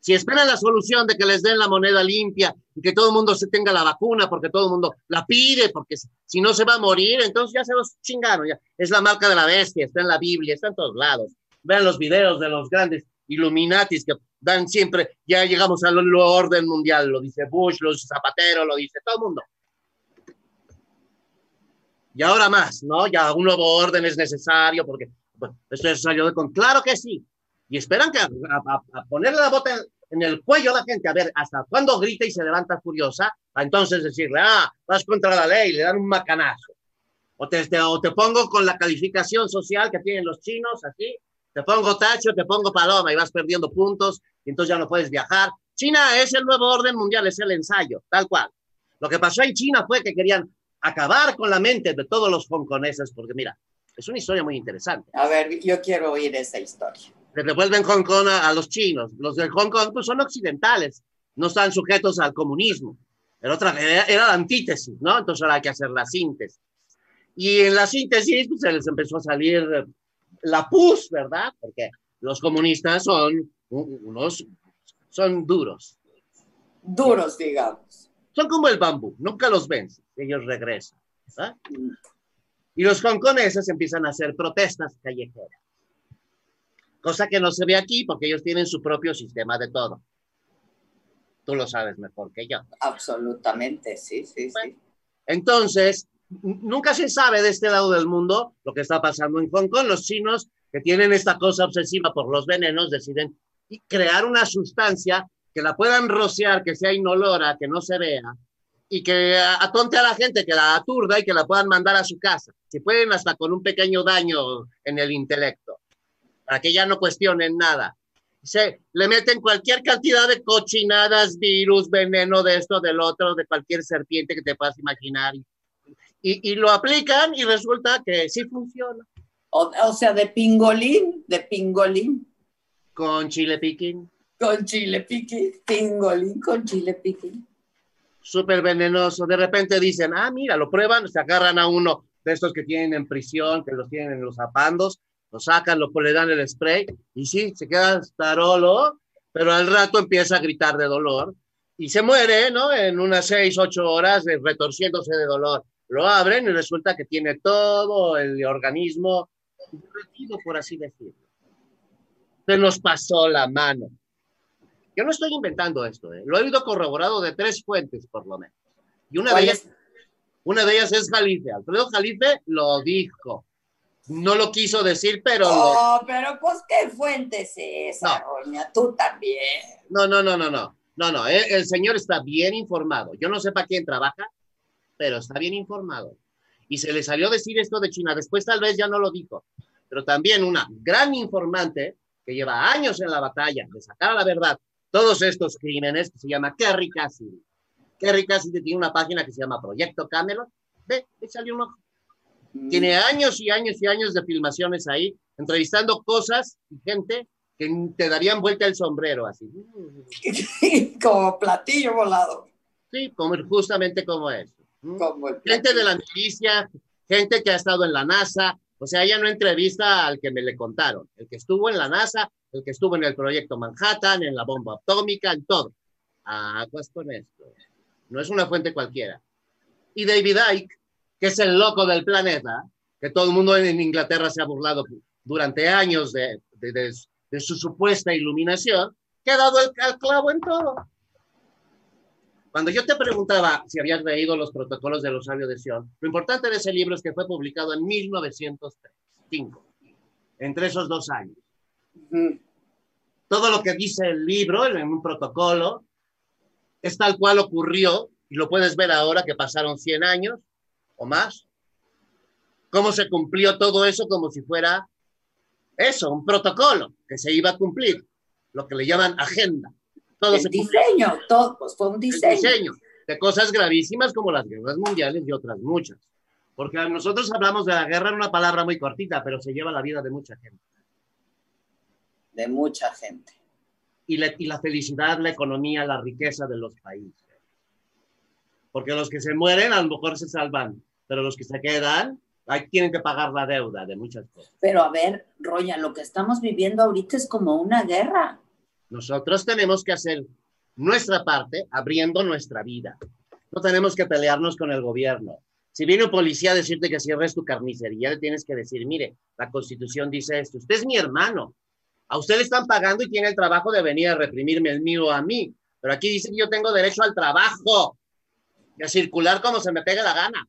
A: Si esperan la solución de que les den la moneda limpia y que todo el mundo se tenga la vacuna porque todo el mundo la pide, porque si no se va a morir, entonces ya se los chingaron. Ya. Es la marca de la bestia, está en la Biblia, está en todos lados. Vean los videos de los grandes Illuminatis que dan siempre, ya llegamos al orden mundial, lo dice Bush, lo dice Zapatero, lo dice todo el mundo. Y ahora más, ¿no? Ya un nuevo orden es necesario porque, bueno, esto es de con. Claro que sí, y esperan que a, ponerle la bota en, el cuello a la gente, a ver hasta cuándo grita y se levanta furiosa, a entonces decirle, ah, vas contra la ley, le dan un macanazo. O te, o te pongo con la calificación social que tienen los chinos, así, te pongo tacho, te pongo paloma y vas perdiendo puntos y entonces ya no puedes viajar. China es el nuevo orden mundial, es el ensayo, tal cual. Lo que pasó en China fue que querían acabar con la mente de todos los hongkoneses, porque mira, Es una historia muy interesante.
B: A ver, yo quiero oír esa historia.
A: Le devuelven Hong Kong a, los chinos. Los de Hong Kong pues, son occidentales, no están sujetos al comunismo. Era, otra, era, la antítesis, ¿no? Entonces ahora hay que hacer la síntesis. Y en la síntesis pues, se les empezó a salir la pus, ¿verdad? Porque los comunistas son unos, son duros.
B: Duros, digamos.
A: Son como el bambú, nunca los vence, ellos regresan. ¿verdad? Y los hongkoneses empiezan a hacer protestas callejeras. Cosa que no se ve aquí porque ellos tienen su propio sistema de todo. Tú lo sabes mejor que yo.
B: Absolutamente, sí, sí, sí.
A: Entonces, nunca se sabe de este lado del mundo lo que está pasando en Hong Kong. Los chinos que tienen esta cosa obsesiva por los venenos deciden crear una sustancia que la puedan rociar, que sea inolora, que no se vea, y que atonte a la gente, que la aturda y que la puedan mandar a su casa. Si pueden hasta con un pequeño daño en el intelecto, para que ya no cuestionen nada. Se le meten cualquier cantidad de cochinadas, virus, veneno de esto, del otro, de cualquier serpiente que te puedas imaginar. Y, y lo aplican y resulta que sí funciona.
B: O, o, sea, de pingolín, de pingolín.
A: Con chile piquín.
B: Con chile piquín, pingolín con chile piquín.
A: Súper venenoso. De repente dicen, ah, mira, lo prueban, se agarran a uno de estos que tienen en prisión, que los tienen en los zapandos, lo sacan, lo, le dan el spray y sí, se queda starolo, pero al rato empieza a gritar de dolor y se muere, ¿no? En unas seis, ocho horas retorciéndose de dolor. Lo abren y resulta que tiene todo el organismo derretido, por así decirlo. Se nos pasó la mano. Yo no estoy inventando esto, ¿eh? lo he oído corroborado de tres fuentes, por lo menos. Y una de, ellas, una de ellas es Jalife. Alfredo Jalife lo dijo. No lo quiso decir, pero.
B: Oh, pero pues qué fuente es esa, no. Tú también.
A: No, no, no, no, no. No, no, el, el señor está bien informado. Yo no sé para quién trabaja, pero está bien informado. Y se le salió decir esto de China. Después tal vez ya no lo dijo. Pero también una gran informante que lleva años en la batalla de sacar a la verdad todos estos crímenes, que se llama Kerry Cassidy. Kerry Cassidy tiene una página que se llama Proyecto Camelot. Ve, le salió un ojo. Mm. Tiene años y años y años de filmaciones ahí, entrevistando cosas y gente que te darían vuelta el sombrero así.
B: como platillo volado.
A: Sí, como, justamente como eso gente de la milicia, gente que ha estado en la NASA, o sea, ella no entrevista al que me le contaron, el que estuvo en la NASA, el que estuvo en el proyecto Manhattan, en la bomba atómica, en todo. Aguas con esto. No es una fuente cualquiera. Y David Icke, que es el loco del planeta, que todo el mundo en Inglaterra se ha burlado durante años de, de, su supuesta iluminación, que ha dado el clavo en todo. Cuando yo te preguntaba si habías leído los protocolos de los sabios de Sion, lo importante de ese libro es que fue publicado en 1905, entre esos dos años. Todo lo que dice el libro en un protocolo es tal cual ocurrió, y lo puedes ver ahora que pasaron 100 años o más. Cómo se cumplió todo eso como si fuera eso, un protocolo que se iba a cumplir, lo que le llaman agenda
B: todo el diseño, todo pues, fue un diseño.
A: diseño de cosas gravísimas como las guerras mundiales y otras muchas. Porque nosotros hablamos de la guerra en una palabra muy cortita, pero se lleva la vida de mucha gente.
B: De mucha gente.
A: Y la, y la felicidad, la economía, la riqueza de los países. Porque los que se mueren a lo mejor se salvan, pero los que se quedan, ahí tienen que pagar la deuda de muchas cosas.
B: Pero a ver, Roya, lo que estamos viviendo ahorita es como una guerra.
A: Nosotros tenemos que hacer nuestra parte abriendo nuestra vida. No tenemos que pelearnos con el gobierno. Si viene un policía a decirte que cierres tu carnicería, le tienes que decir, mire, la constitución dice esto, usted es mi hermano, a usted le están pagando y tiene el trabajo de venir a reprimirme el mío a mí, pero aquí dice que yo tengo derecho al trabajo y a circular como se me pegue la gana.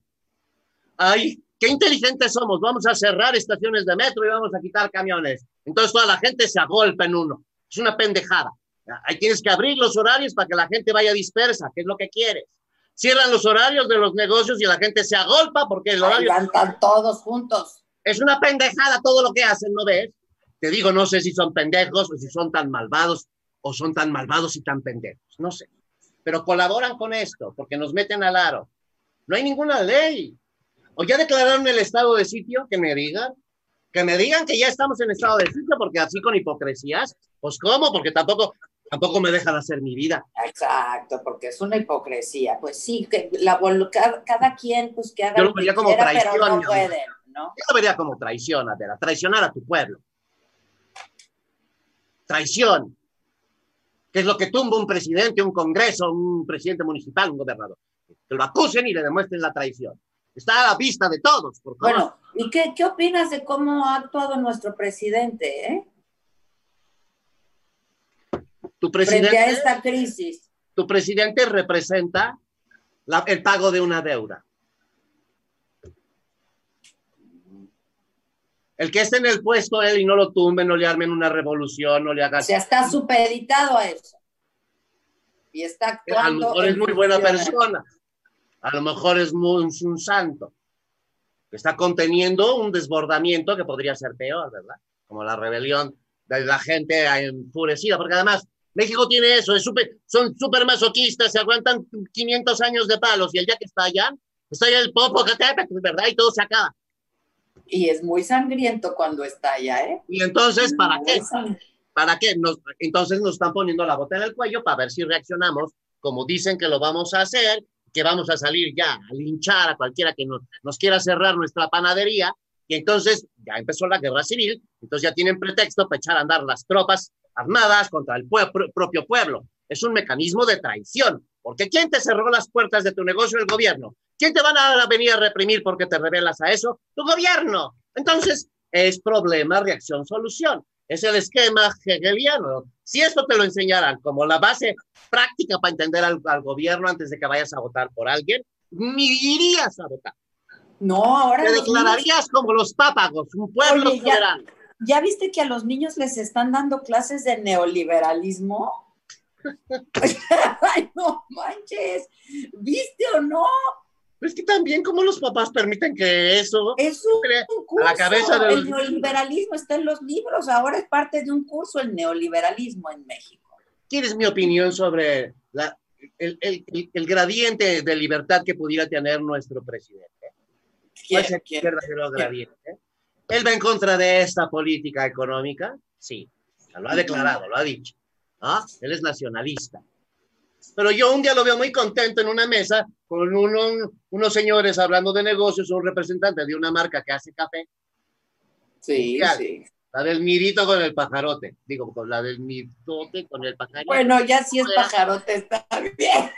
A: Ay, qué inteligentes somos, vamos a cerrar estaciones de metro y vamos a quitar camiones. Entonces toda la gente se agolpa en uno. Es una pendejada. Ahí tienes que abrir los horarios para que la gente vaya dispersa, que es lo que quieres. Cierran los horarios de los negocios y la gente se agolpa porque el horario...
B: Están todos juntos.
A: Es una pendejada todo lo que hacen, ¿no ves? Te digo, no sé si son pendejos o si son tan malvados o son tan malvados y tan pendejos, no sé. Pero colaboran con esto porque nos meten al aro. No hay ninguna ley. O ya declararon el estado de sitio, que me digan. Que me digan que ya estamos en estado de sitio, porque así con hipocresías, pues ¿cómo? Porque tampoco, tampoco me dejan hacer mi vida.
B: Exacto, porque es una hipocresía. Pues sí, que la, cada, quien pues que haga
A: Yo lo vería como traición.
B: Pero no pueden, ¿no?
A: Yo lo vería como traición, Adela, traicionar a tu pueblo. Traición. Que es lo que tumba un presidente, un congreso, un presidente municipal, un gobernador. Que lo acusen y le demuestren la traición. Está a la vista de todos. Por
B: favor. Bueno, ¿y qué, qué opinas de cómo ha actuado nuestro presidente? Eh?
A: Tu presidente,
B: Frente a esta crisis.
A: Tu presidente representa el pago de una deuda. El que esté en el puesto él y no lo tumbe, no le armen una revolución, no le haga...
B: Se está supeditado a eso. Y está actuando...
A: A lo mejor es muy buena persona. A lo mejor es un santo. Está conteniendo un desbordamiento que podría ser peor, ¿verdad? Como la rebelión de la gente enfurecida, porque además México tiene eso, es super, son súper masoquistas, se aguantan 500 años de palos y el día que estallan, estalla el popo, ¿verdad? Y todo se acaba.
B: Y es muy sangriento cuando estalla, ¿eh?
A: Y entonces, ¿para qué? ¿Para qué? Nos, entonces nos están poniendo la bota en el cuello para ver si reaccionamos como dicen que lo vamos a hacer, que vamos a salir ya a linchar a cualquiera que nos, nos quiera cerrar nuestra panadería. Y entonces ya empezó la guerra civil, entonces ya tienen pretexto para echar a andar las tropas armadas contra el propio pueblo. Es un mecanismo de traición, porque ¿quién te cerró las puertas de tu negocio? El gobierno. ¿Quién te van a venir a reprimir porque te revelas a eso? Tu gobierno. Entonces, es problema, reacción, solución. Es el esquema hegeliano. Si esto te lo enseñaran como la base práctica para entender al, gobierno antes de que vayas a votar por alguien, ni irías a votar.
B: No, ahora.
A: Te declararías como los pápagos, un pueblo soberano.
B: ¿Ya viste que a los niños les están dando clases de neoliberalismo? Ay, no manches, ¿viste o no?
A: Es que también como los papás permiten que eso
B: es un, curso. la cabeza El neoliberalismo está en los libros, ahora es parte de un curso el neoliberalismo en México.
A: ¿Quieres mi opinión sobre la, el, el, el, gradiente de libertad que pudiera tener nuestro presidente? ¿Cuál es el verdadero gradiente? ¿Él va en contra de esta política económica? Sí, lo ha declarado, lo ha dicho. ¿Ah? Él es nacionalista. Pero yo un día lo veo muy contento en una mesa con unos señores hablando de negocios, un representante de una marca que hace café.
B: Sí, sí.
A: La del mirito con el pajarote. Digo, con la del mitote con el pajarote.
B: Bueno, ya si es pajarote está bien.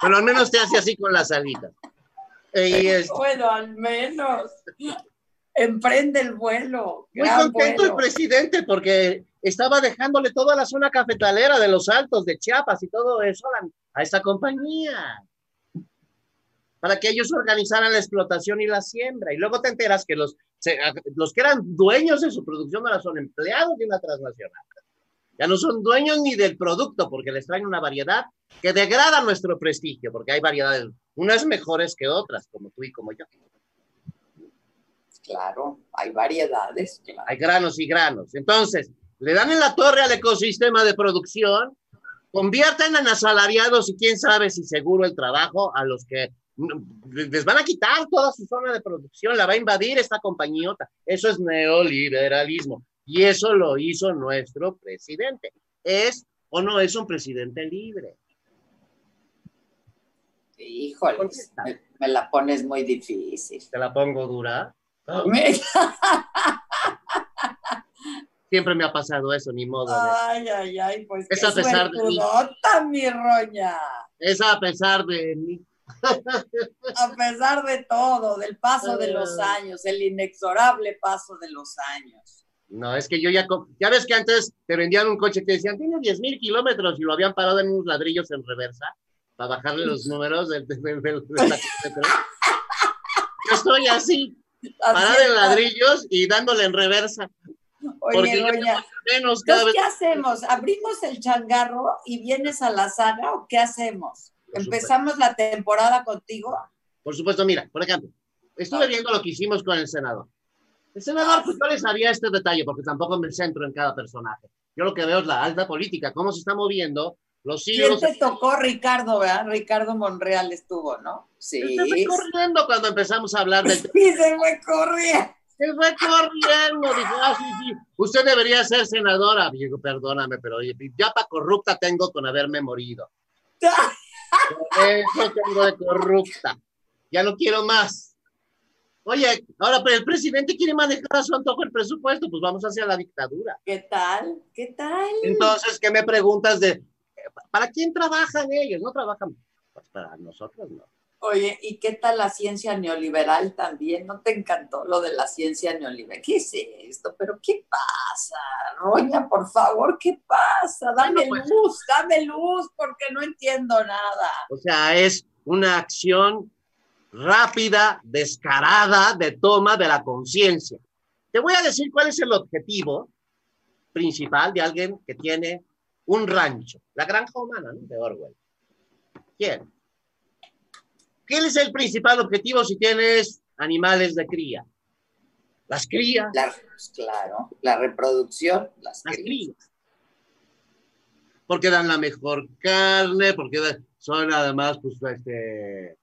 A: Pero al menos te hace así con las alitas.
B: Bueno, al menos. Emprende el vuelo.
A: Muy contento el presidente porque estaba dejándole toda la zona cafetalera de los Altos, de Chiapas y todo eso a, esta compañía. Para que ellos organizaran la explotación y la siembra. Y luego te enteras que los, los que eran dueños de su producción ahora son empleados de una transnacional. Ya no son dueños ni del producto porque les traen una variedad que degrada nuestro prestigio, porque hay variedades unas mejores que otras, como tú y como yo.
B: Claro, hay variedades.
A: Hay granos y granos. Entonces, le dan en la torre al ecosistema de producción, convierten en asalariados y quién sabe si seguro el trabajo a los que les van a quitar toda su zona de producción, la va a invadir esta compañiota. Eso es neoliberalismo. Y eso lo hizo nuestro presidente. ¿Es o no es un presidente libre?
B: Híjole, me, la pones muy difícil.
A: ¿Te la pongo dura? Siempre me ha pasado eso, ni modo.
B: Ay, ay, ay, pues
A: es a pesar de mí.
B: mi roña.
A: Es a pesar de mí.
B: a pesar de todo, del paso de los años, el inexorable paso de los años.
A: No, es que yo ya, ya ves que antes te vendían un coche que decían, tiene 10 mil kilómetros y lo habían parado en unos ladrillos en reversa para bajarle los números del, Yo estoy así, parado en ladrillos y dándole en reversa.
B: Oye, doña, menos ¿qué hacemos? ¿Abrimos el changarro y vienes a la saga o qué hacemos? ¿Empezamos la temporada contigo?
A: Por supuesto, mira, por ejemplo, estuve viendo lo que hicimos con el senador. El senador, pues yo le sabía este detalle, porque tampoco me centro en cada personaje. Yo lo que veo es la alta política, cómo se está moviendo Los
B: ¿Quién te tocó Ricardo, verdad? Ricardo Monreal estuvo, ¿no?
A: Sí. Se fue corriendo cuando empezamos a hablar del...
B: Sí, se fue corriendo.
A: Se fue corriendo. Dijo, ah, sí, sí. Usted debería ser senadora. Digo, perdóname, pero ya para corrupta tengo con haberme morido. Eso tengo de corrupta. Ya no quiero más. Oye, ahora pero el presidente quiere manejar a su antojo el presupuesto, pues vamos hacia la dictadura.
B: ¿Qué tal? ¿Qué tal?
A: Entonces, ¿qué me preguntas de para quién trabajan ellos? No trabajan pues para nosotros, no.
B: Oye, ¿y qué tal la ciencia neoliberal también? ¿No te encantó lo de la ciencia neoliberal? ¿Qué es esto? ¿Pero qué pasa? Roña, por favor, ¿qué pasa? Dame pues luz, dame luz, porque no entiendo nada.
A: O sea, es una acción rápida, descarada de toma de la conciencia. Te voy a decir cuál es el objetivo principal de alguien que tiene un rancho, la granja humana ¿no? de Orwell. ¿Quién? ¿Qué es el principal objetivo si tienes animales de cría? Las crías.
B: claro, la reproducción,
A: las, crías. Porque dan la mejor carne, porque son además, pues, este, eh,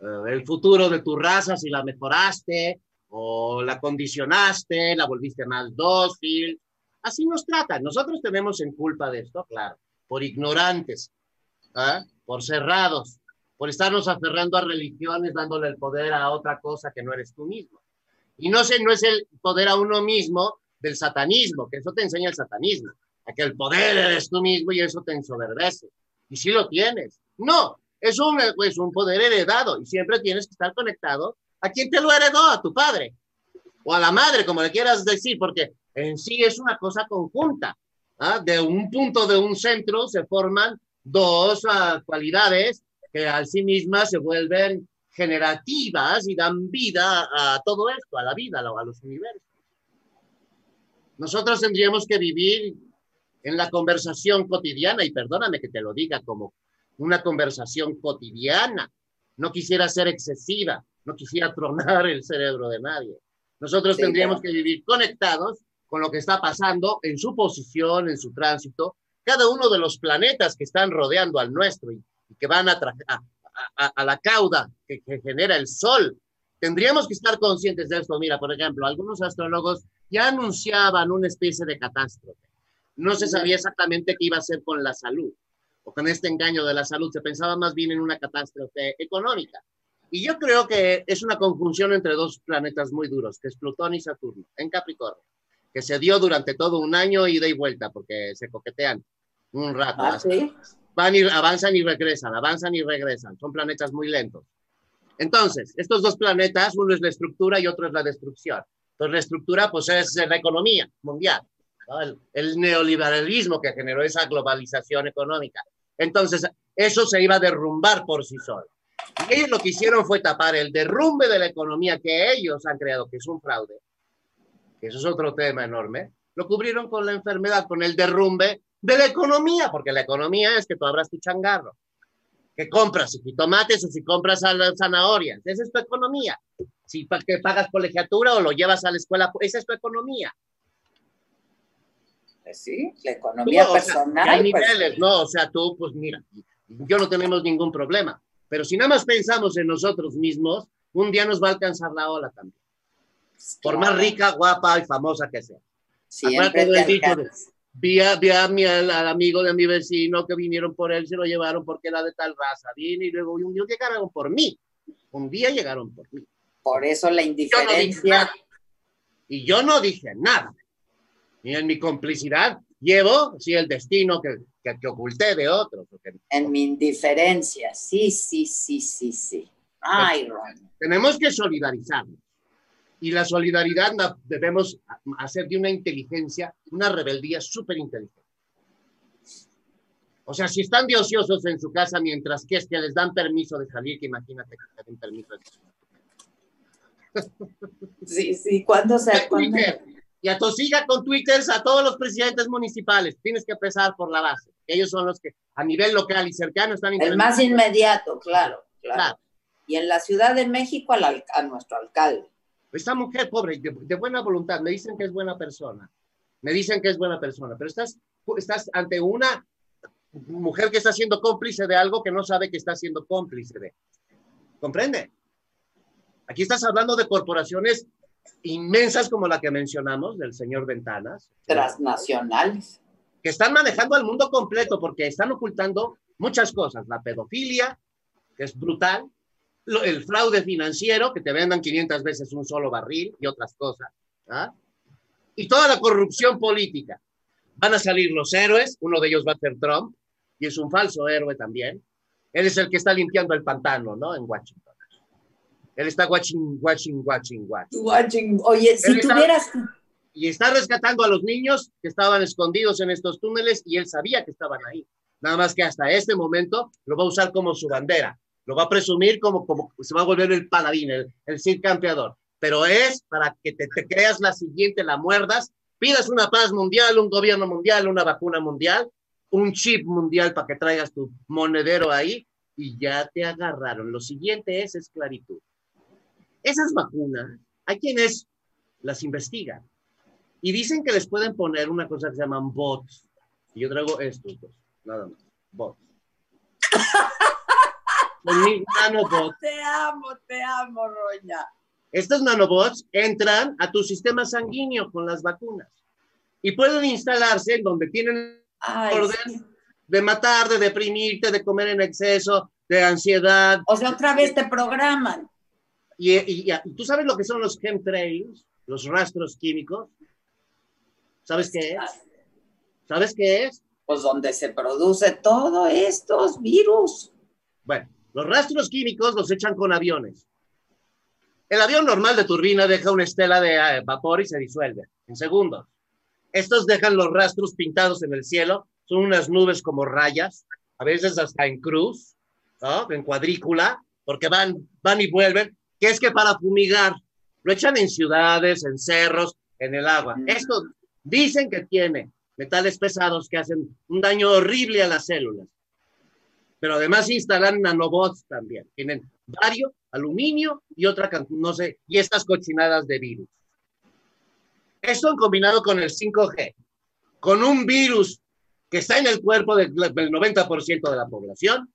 A: el futuro de tu raza si la mejoraste o la condicionaste, la volviste más dócil. Así nos tratan. Nosotros tenemos en culpa de esto, claro, por ignorantes, ¿ah? por cerrados, por estarnos aferrando a religiones, dándole el poder a otra cosa que no eres tú mismo. Y no, sé, no es el poder a uno mismo del satanismo, que eso te enseña el satanismo, a que el poder eres tú mismo y eso te ensoberbece. Y si lo tienes. No, es un, es un poder heredado y siempre tienes que estar conectado a quien te lo heredó, a tu padre o a la madre, como le quieras decir, porque en sí es una cosa conjunta. ¿ah? De un punto de un centro se forman dos uh, cualidades que al sí mismas se vuelven generativas y dan vida a todo esto, a la vida, a los universos. Nosotros tendríamos que vivir en la conversación cotidiana, y perdóname que te lo diga como una conversación cotidiana. No quisiera ser excesiva, no quisiera tronar el cerebro de nadie. Nosotros tendríamos que vivir conectados con lo que está pasando en su posición, en su tránsito, cada uno de los planetas que están rodeando al nuestro y, que van a, a, a, la cauda que, que genera el Sol. Tendríamos que estar conscientes de esto. Mira, por ejemplo, algunos astrólogos ya anunciaban una especie de catástrofe. No se sabía exactamente qué iba a hacer con la salud o con este engaño de la salud, se pensaba más bien en una catástrofe económica. Y yo creo que es una conjunción entre dos planetas muy duros, que es Plutón y Saturno, en Capricornio, que se dio durante todo un año ida y vuelta, porque se coquetean un rato.
B: Ah,
A: Van y avanzan y regresan, avanzan y regresan. Son planetas muy lentos. Entonces, estos dos planetas, uno es la estructura y otro es la destrucción. Entonces, la estructura, pues, es la economía mundial, el, el neoliberalismo que generó esa globalización económica. Entonces, eso se iba a derrumbar por sí solo. Y ellos lo que hicieron fue tapar el derrumbe de la economía que ellos han creado, que es un fraude, que eso es otro tema enorme, lo cubrieron con la enfermedad, con el derrumbe de la economía, porque la economía es que tú abras tu changarro, que compras si tomates o si compras zanahorias, esa es tu economía. Si que pagas colegiatura o lo llevas a la escuela, esa es tu economía.
B: Pues sí, la economía personal.
A: hay pues niveles, ¿no? O sea, tú, pues mira, yo no tenemos ningún problema, pero si nada más pensamos en nosotros mismos, un día nos va a alcanzar la ola también. Por más rica, guapa y famosa que sea.
B: Siempre te dicho
A: vi a, vi a mi, al, amigo de mi vecino que vinieron por él, se lo llevaron porque era de tal raza. Vine y luego un día llegaron por mí. Un día llegaron por mí.
B: Por eso la indiferencia.
A: y yo no dije nada y en mi complicidad llevo sí, el destino que, que, oculté de otros.
B: En mi indiferencia, sí, sí, sí, sí, sí. Ay, Ron.
A: Tenemos que solidarizarnos. Y la solidaridad debemos hacer de una inteligencia, una rebeldía súper inteligente. O sea, si están de ociosos en su casa mientras que es que les dan permiso de salir, que imagínate que te den permiso de
B: Sí, sí, ¿cuándo se... ¿cuándo?
A: y atosiga con twitters a todos los presidentes municipales. Tienes que empezar por la base. Ellos son los que a nivel local y cercano están...
B: El más inmediato, claro, claro, Y en la Ciudad de México al, a nuestro alcalde.
A: Esta mujer pobre, de, buena voluntad, me dicen que es buena persona. Me dicen que es buena persona, pero estás, estás ante una mujer que está siendo cómplice de algo que no sabe que está siendo cómplice de. ¿Comprende? Aquí estás hablando de corporaciones inmensas como la que mencionamos, del señor Ventanas.
B: Transnacionales.
A: Que están manejando al mundo completo porque están ocultando muchas cosas. La pedofilia, que es brutal, el fraude financiero, que te vendan 500 veces un solo barril y otras cosas. ¿ah? Y toda la corrupción política. Van a salir los héroes, uno de ellos va a ser Trump, y es un falso héroe también. Él es el que está limpiando el pantano, ¿no? En Washington. Él está watching, watching, watching, watching.
B: Watching. Oye, si tuvieras...
A: Y está rescatando a los niños que estaban escondidos en estos túneles y él sabía que estaban ahí. Nada más que hasta este momento lo va a usar como su bandera. Lo va a presumir como, como se va a volver el paladín, el, el Cid campeador. Pero es para que te, te creas la siguiente, la muerdas, pidas una paz mundial, un gobierno mundial, una vacuna mundial, un chip mundial para que traigas tu monedero ahí y ya te agarraron. Lo siguiente es esclavitud. Esas vacunas, hay quienes las investigan y dicen que les pueden poner una cosa que se llaman bots. Y yo traigo estos dos, nada más, bots.
B: nanobots. Te amo, te amo, Roña.
A: Estos nanobots entran a tu sistema sanguíneo con las vacunas y pueden instalarse en donde tienen orden de matar, de deprimirte, de comer en exceso, de ansiedad.
B: O sea, otra vez te programan.
A: Y, tú sabes lo que son los chemtrails, los rastros químicos. ¿Sabes qué es? ¿Sabes qué es?
B: Pues donde se produce todo estos virus.
A: Bueno, los rastros químicos los echan con aviones. El avión normal de turbina deja una estela de eh, vapor y se disuelve en segundos. Estos dejan los rastros pintados en el cielo, son unas nubes como rayas, a veces hasta en cruz, ¿no? en cuadrícula, porque van, van y vuelven que es que para fumigar lo echan en ciudades, en cerros, en el agua. Mm. Esto dicen que tiene metales pesados que hacen un daño horrible a las células. Pero además instalan nanobots también. Tienen bario, aluminio y otra, no sé, y estas cochinadas de virus. Esto combinado con el 5G, con un virus que está en el cuerpo del, 90% de la población,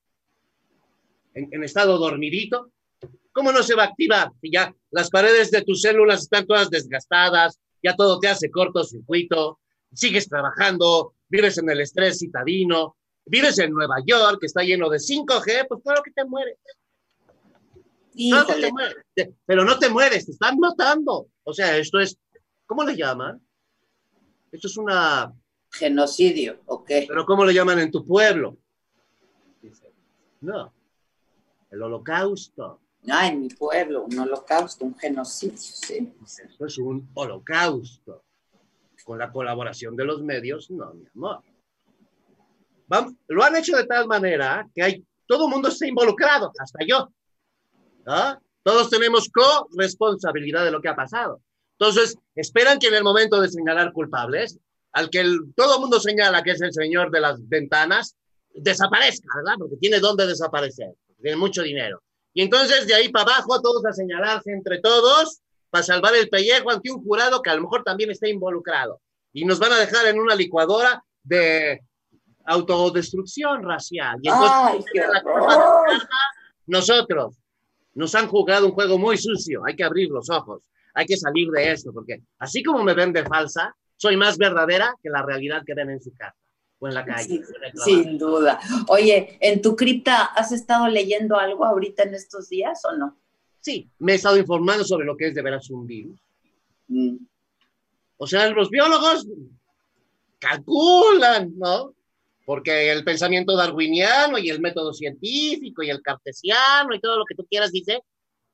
A: en, en estado dormidito, ¿Cómo no se va a activar? Si ya las paredes de tus células están todas desgastadas, ya todo te hace cortocircuito, sigues trabajando, vives en el estrés citadino, vives en Nueva York, que está lleno de 5G, pues claro que te mueres. te mueres. Pero no te mueres, te están matando. O sea, esto es, ¿cómo le llaman? Esto es una...
B: Genocidio, ok.
A: Pero ¿cómo le llaman en tu pueblo? No, el holocausto.
B: Ah, en mi pueblo, un holocausto, un genocidio, sí.
A: Eso es un holocausto. Con la colaboración de los medios, no, mi amor. Lo han hecho de tal manera que hay, todo el mundo está involucrado, hasta yo. Todos tenemos co-responsabilidad de lo que ha pasado. Entonces, esperan que en el momento de señalar culpables, al que todo el mundo señala que es el señor de las ventanas, desaparezca, ¿verdad? Porque tiene dónde desaparecer, tiene mucho dinero. Y entonces de ahí para abajo todos a señalarse entre todos para salvar el pellejo ante un jurado que a lo mejor también está involucrado. Y nos van a dejar en una licuadora de autodestrucción racial. Y entonces, nosotros nos han jugado un juego muy sucio. Hay que abrir los ojos. Hay que salir de esto, porque así como me ven de falsa, soy más verdadera que la realidad que ven en su casa o en la calle.
B: sin duda. Oye, ¿en tu cripta has estado leyendo algo ahorita en estos días o no?
A: Sí, me he estado informando sobre lo que es de veras un virus. Mm. O sea, los biólogos calculan, ¿no? Porque el pensamiento darwiniano y el método científico y el cartesiano y todo lo que tú quieras dice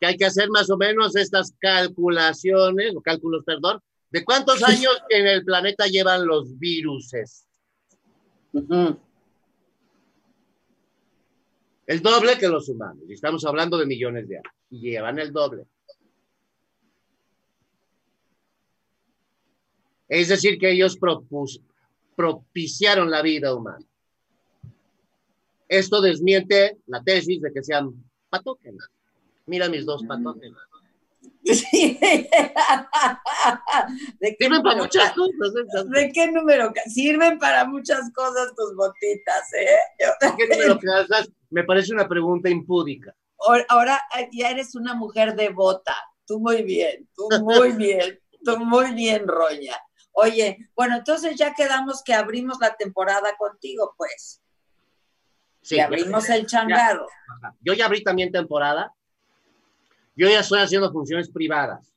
A: que hay que hacer más o menos estas calculaciones, o cálculos, perdón, de cuántos años en el planeta llevan los viruses. El doble que los humanos. Y estamos hablando de millones de años. Y llevan el doble. Es decir, que ellos propiciaron la vida humana. Esto desmiente la tesis de que sean patógenos. Mira mis dos patógenos. Sirven para muchas cosas.
B: ¿De qué número? Sirven para muchas cosas tus botitas, ¿eh?
A: ¿De qué número Me parece una pregunta impúdica.
B: Ahora ya eres una mujer devota. Tú muy bien, tú muy bien, tú muy bien, Roña. Oye, bueno, entonces ya quedamos que abrimos la temporada contigo, pues. Sí. abrimos el changarro.
A: yo ya abrí también temporada. Yo ya estoy haciendo funciones privadas.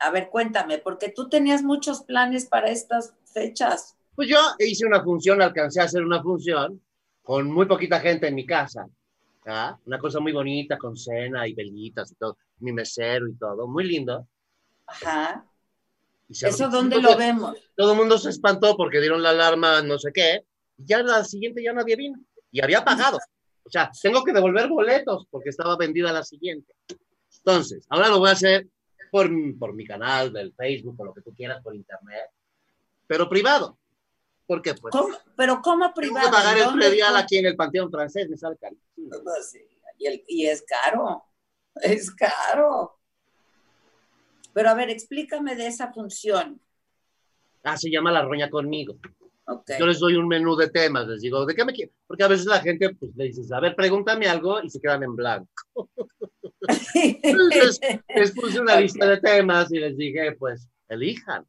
B: A ver, cuéntame, porque tú tenías muchos planes para estas fechas.
A: Pues yo hice una función, alcancé a hacer una función con muy poquita gente en mi casa. ¿ah? Una cosa muy bonita, con cena y velitas y todo, mi mesero y todo, muy lindo.
B: Ajá. ¿Eso dónde lo vemos?
A: Todo el mundo se espantó porque dieron la alarma, no sé qué. Y ya la siguiente ya nadie vino. Y había pagado. O sea, tengo que devolver boletos porque estaba vendida la siguiente. Entonces, ahora lo voy a hacer por, por mi canal del Facebook o lo que tú quieras por internet, pero privado. ¿Por qué? Pues,
B: ¿Pero cómo privado?
A: Tengo que pagar el predial aquí en el Panteón Francés, me sale caro.
B: y, y es caro, es caro. Pero a ver, explícame de esa función.
A: Ah, se llama La Roña conmigo. Yo les doy un menú de temas, les digo, ¿de qué me quiero? Porque a veces la gente, pues, le dices, a ver, pregúntame algo y se quedan en blanco. Entonces, les puse una lista de temas y les dije, pues, elijan,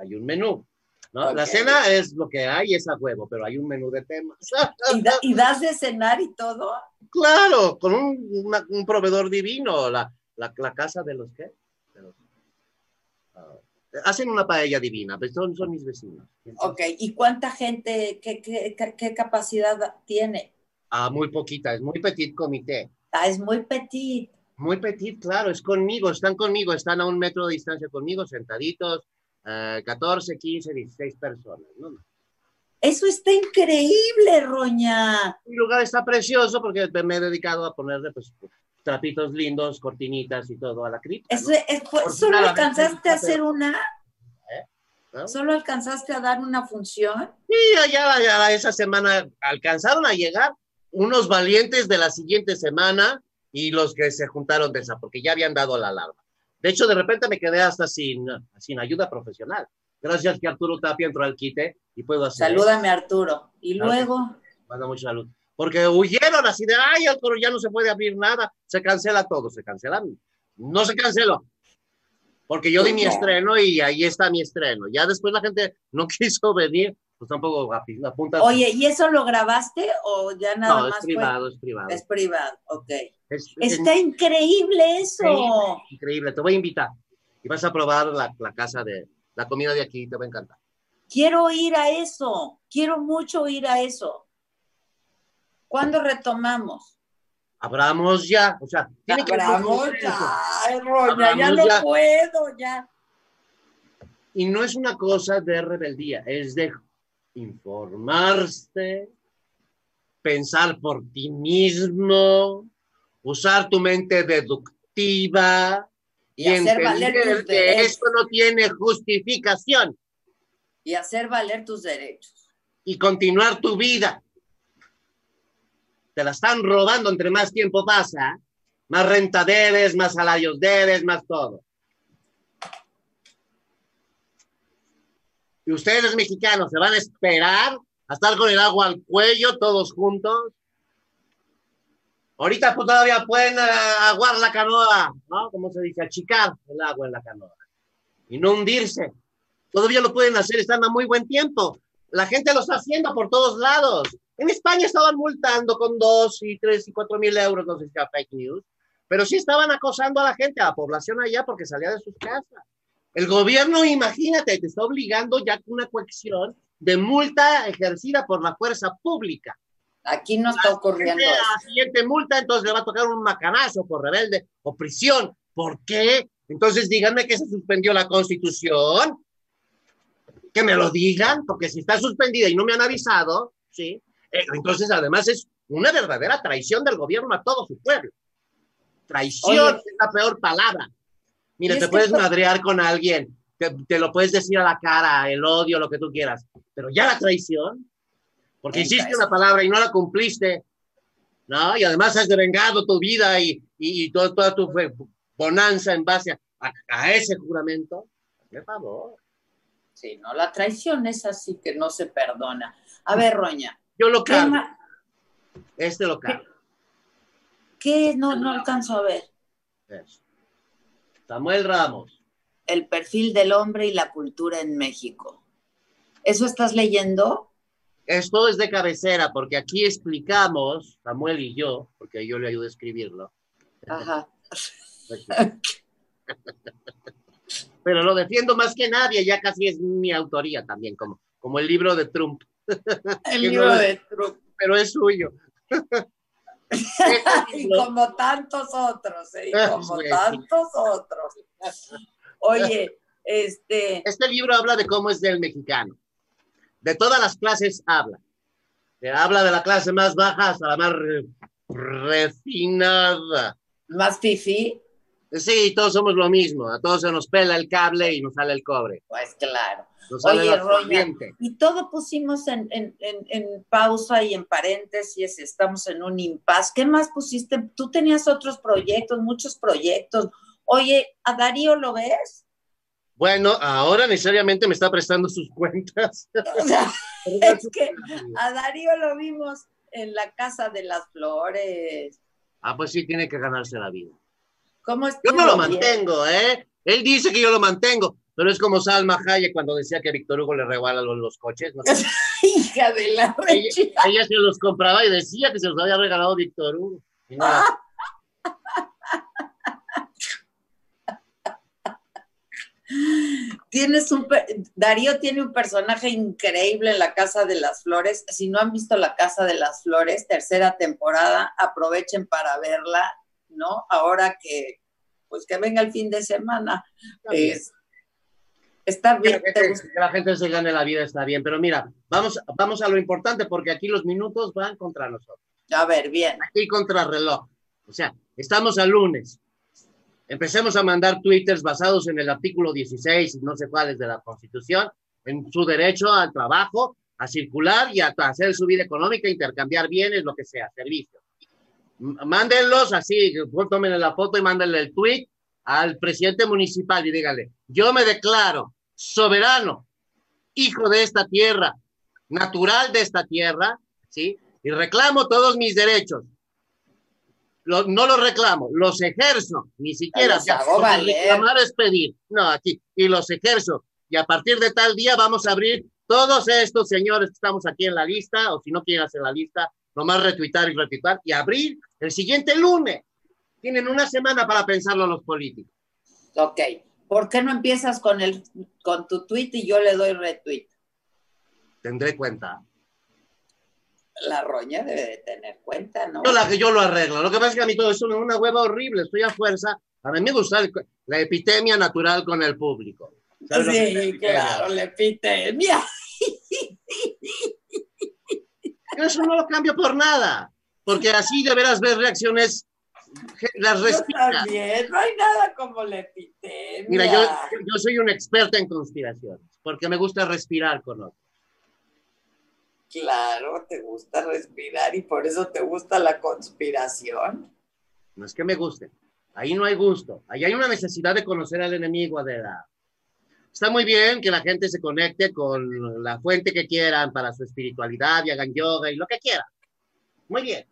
A: hay un menú. ¿no? La cena es lo que hay, es a huevo, pero hay un menú de temas.
B: ¿Y, das de cenar y todo?
A: Claro, con un, un proveedor divino, la, la, la, casa de los qué? Hacen una paella divina, pues son, son mis vecinos.
B: Ok, ¿y cuánta gente, qué, qué, qué, capacidad tiene?
A: Ah, muy poquita, es muy petit comité.
B: Ah, es muy petit.
A: Muy petit, claro, es conmigo, están conmigo, están a un metro de distancia conmigo, sentaditos, 14, 15, 16 personas, ¿no?
B: Eso está increíble, Roña.
A: Mi lugar está precioso porque me he dedicado a ponerle pues, trapitos lindos, cortinitas y todo a la cripta.
B: ¿Solo alcanzaste a hacer una? ¿Eh? ¿Solo alcanzaste a dar una función?
A: Sí, ya, ya esa semana alcanzaron a llegar unos valientes de la siguiente semana y los que se juntaron de esa, porque ya habían dado la alarma. De hecho, de repente me quedé hasta sin, sin ayuda profesional. Gracias que Arturo Tapia entró al quite y puedo hacer.
B: Salúdame, Arturo. Y luego.
A: Manda mucha salud porque huyeron así de, ay, Arturo, ya no se puede abrir nada, se cancela todo, se cancela. No se canceló, porque yo di mi estreno y ahí está mi estreno. Ya después la gente no quiso venir, pues tampoco apunta.
B: Oye, ¿y eso lo grabaste o ya nada
A: no,
B: más?
A: Es privado, es privado.
B: Es privado, ok. está increíble eso.
A: Increíble, increíble, te voy a invitar y vas a probar la, la casa de la comida de aquí, te va a encantar.
B: Quiero ir a eso, quiero mucho ir a eso. ¿Cuándo retomamos?
A: Abramos ya, o sea,
B: tiene que Abramos ya, Roña, ya no puedo, ya.
A: Y no es una cosa de rebeldía, es de informarse, pensar por ti mismo, usar tu mente deductiva y, entender que esto no tiene justificación.
B: Y hacer valer tus derechos.
A: Y continuar tu vida te la están robando entre más tiempo pasa, más renta debes, más salarios debes, más todo. Y ustedes mexicanos se van a esperar a estar con el agua al cuello todos juntos. Ahorita pues todavía pueden aguar la canoa, ¿no? Como se dice, achicar el agua en la canoa y no hundirse. Todavía lo pueden hacer, están a muy buen tiempo. La gente lo está haciendo por todos lados. En España estaban multando con dos y tres y cuatro mil euros, no sé si era fake news, pero sí estaban acosando a la gente, a la población allá, porque salía de sus casas. El gobierno, imagínate, te está obligando ya con una coacción de multa ejercida por la fuerza pública.
B: Aquí no está ocurriendo.
A: La siguiente multa, entonces le va a tocar un macanazo por rebelde o prisión. ¿Por qué? Entonces díganme que se suspendió la constitución. Que me lo digan, porque si está suspendida y no me han avisado, ¿sí? Eh, entonces, además, es una verdadera traición del gobierno a todo su pueblo. Traición es la peor palabra. Mira, te puedes madrear con alguien, te, lo puedes decir a la cara, el odio, lo que tú quieras, pero ya la traición, porque hiciste una palabra y no la cumpliste, ¿no? Y además has devengado tu vida y, y, toda tu bonanza en base a, ese juramento. Por favor.
B: Sí, no, la traición es así que no se perdona. A ver, Roña.
A: Yo lo cargo. Este lo cargo.
B: ¿Qué? No, no alcanzo a ver.
A: Samuel Ramos.
B: El perfil del hombre y la cultura en México. ¿Eso estás leyendo?
A: Esto es de cabecera, porque aquí explicamos, Samuel y yo, porque yo le ayudo a escribirlo.
B: Ajá.
A: Pero lo defiendo más que nadie, ya casi es mi autoría también, como, como el libro de Trump.
B: El libro de Trump.
A: Pero es suyo.
B: y como tantos otros, ¿eh? y como tantos otros. Oye, este...
A: Este libro habla de cómo es del mexicano. De todas las clases habla. habla de la clase más baja hasta la más refinada.
B: ¿Más fifi?
A: Sí, todos somos lo mismo. A todos se nos pela el cable y nos sale el cobre.
B: Pues claro. Oye, y todo pusimos en, pausa y en paréntesis, estamos en un impasse. ¿Qué más pusiste? Tú tenías otros proyectos, muchos proyectos. Oye, ¿a Darío lo ves?
A: Bueno, ahora necesariamente me está prestando sus cuentas.
B: es que a Darío lo vimos en la Casa de las Flores.
A: Ah, pues sí, tiene que ganarse la vida.
B: ¿Cómo
A: yo no lo mantengo, ¿eh? Él dice que yo lo mantengo, pero es como Salma Hayek cuando decía que Víctor Hugo le regala los, coches.
B: Hija de la
A: ella, ella, se los compraba y decía que se los había regalado Víctor Hugo.
B: Tienes un Darío tiene un personaje increíble en la Casa de las Flores. Si no han visto la Casa de las Flores, tercera temporada, aprovechen para verla, ¿no? Ahora que pues que venga el fin de semana. Está bien.
A: Que la, gente, se gane la vida está bien, pero mira, vamos, vamos a lo importante porque aquí los minutos van contra nosotros.
B: A ver, bien.
A: Aquí contra reloj. O sea, estamos al lunes. Empecemos a mandar twitters basados en el artículo 16 y no sé cuáles de la Constitución, en su derecho al trabajo, a circular y a hacer su vida económica, intercambiar bienes, lo que sea, servicios. Mándenlos así, tomen la foto y mándenle el tweet al presidente municipal y díganle, yo me declaro soberano, hijo de esta tierra, natural de esta tierra, ¿sí? Y reclamo todos mis derechos. no los reclamo, los ejerzo, ni siquiera. reclamar es pedir. No, aquí. Y los ejerzo. Y a partir de tal día vamos a abrir todos estos señores que estamos aquí en la lista, o si no quieren hacer la lista, nomás retuitar y retuitar y abrir el siguiente lunes. Tienen una semana para pensarlo los políticos.
B: Ok. ¿Por qué no empiezas con, el, con tu tweet y yo le doy retweet?
A: Tendré cuenta.
B: La roña debe de tener cuenta, ¿no?
A: Yo, la, yo lo arreglo. Lo que pasa es que a mí todo es una hueva horrible. Estoy a fuerza. A mí me gusta la epidemia natural con el público.
B: Sí, claro, la epidemia.
A: Eso no lo cambio por nada. Porque así deberás ver reacciones las
B: respira. no hay nada como la epidemia.
A: Mira, yo, yo soy un experto en conspiraciones, porque me gusta respirar con otros.
B: Claro, te gusta respirar y por eso te gusta la conspiración.
A: No es que me guste, ahí no hay gusto, ahí hay una necesidad de conocer al enemigo, Adela. Está muy bien que la gente se conecte con la fuente que quieran para su espiritualidad y hagan yoga y lo que quieran. Muy bien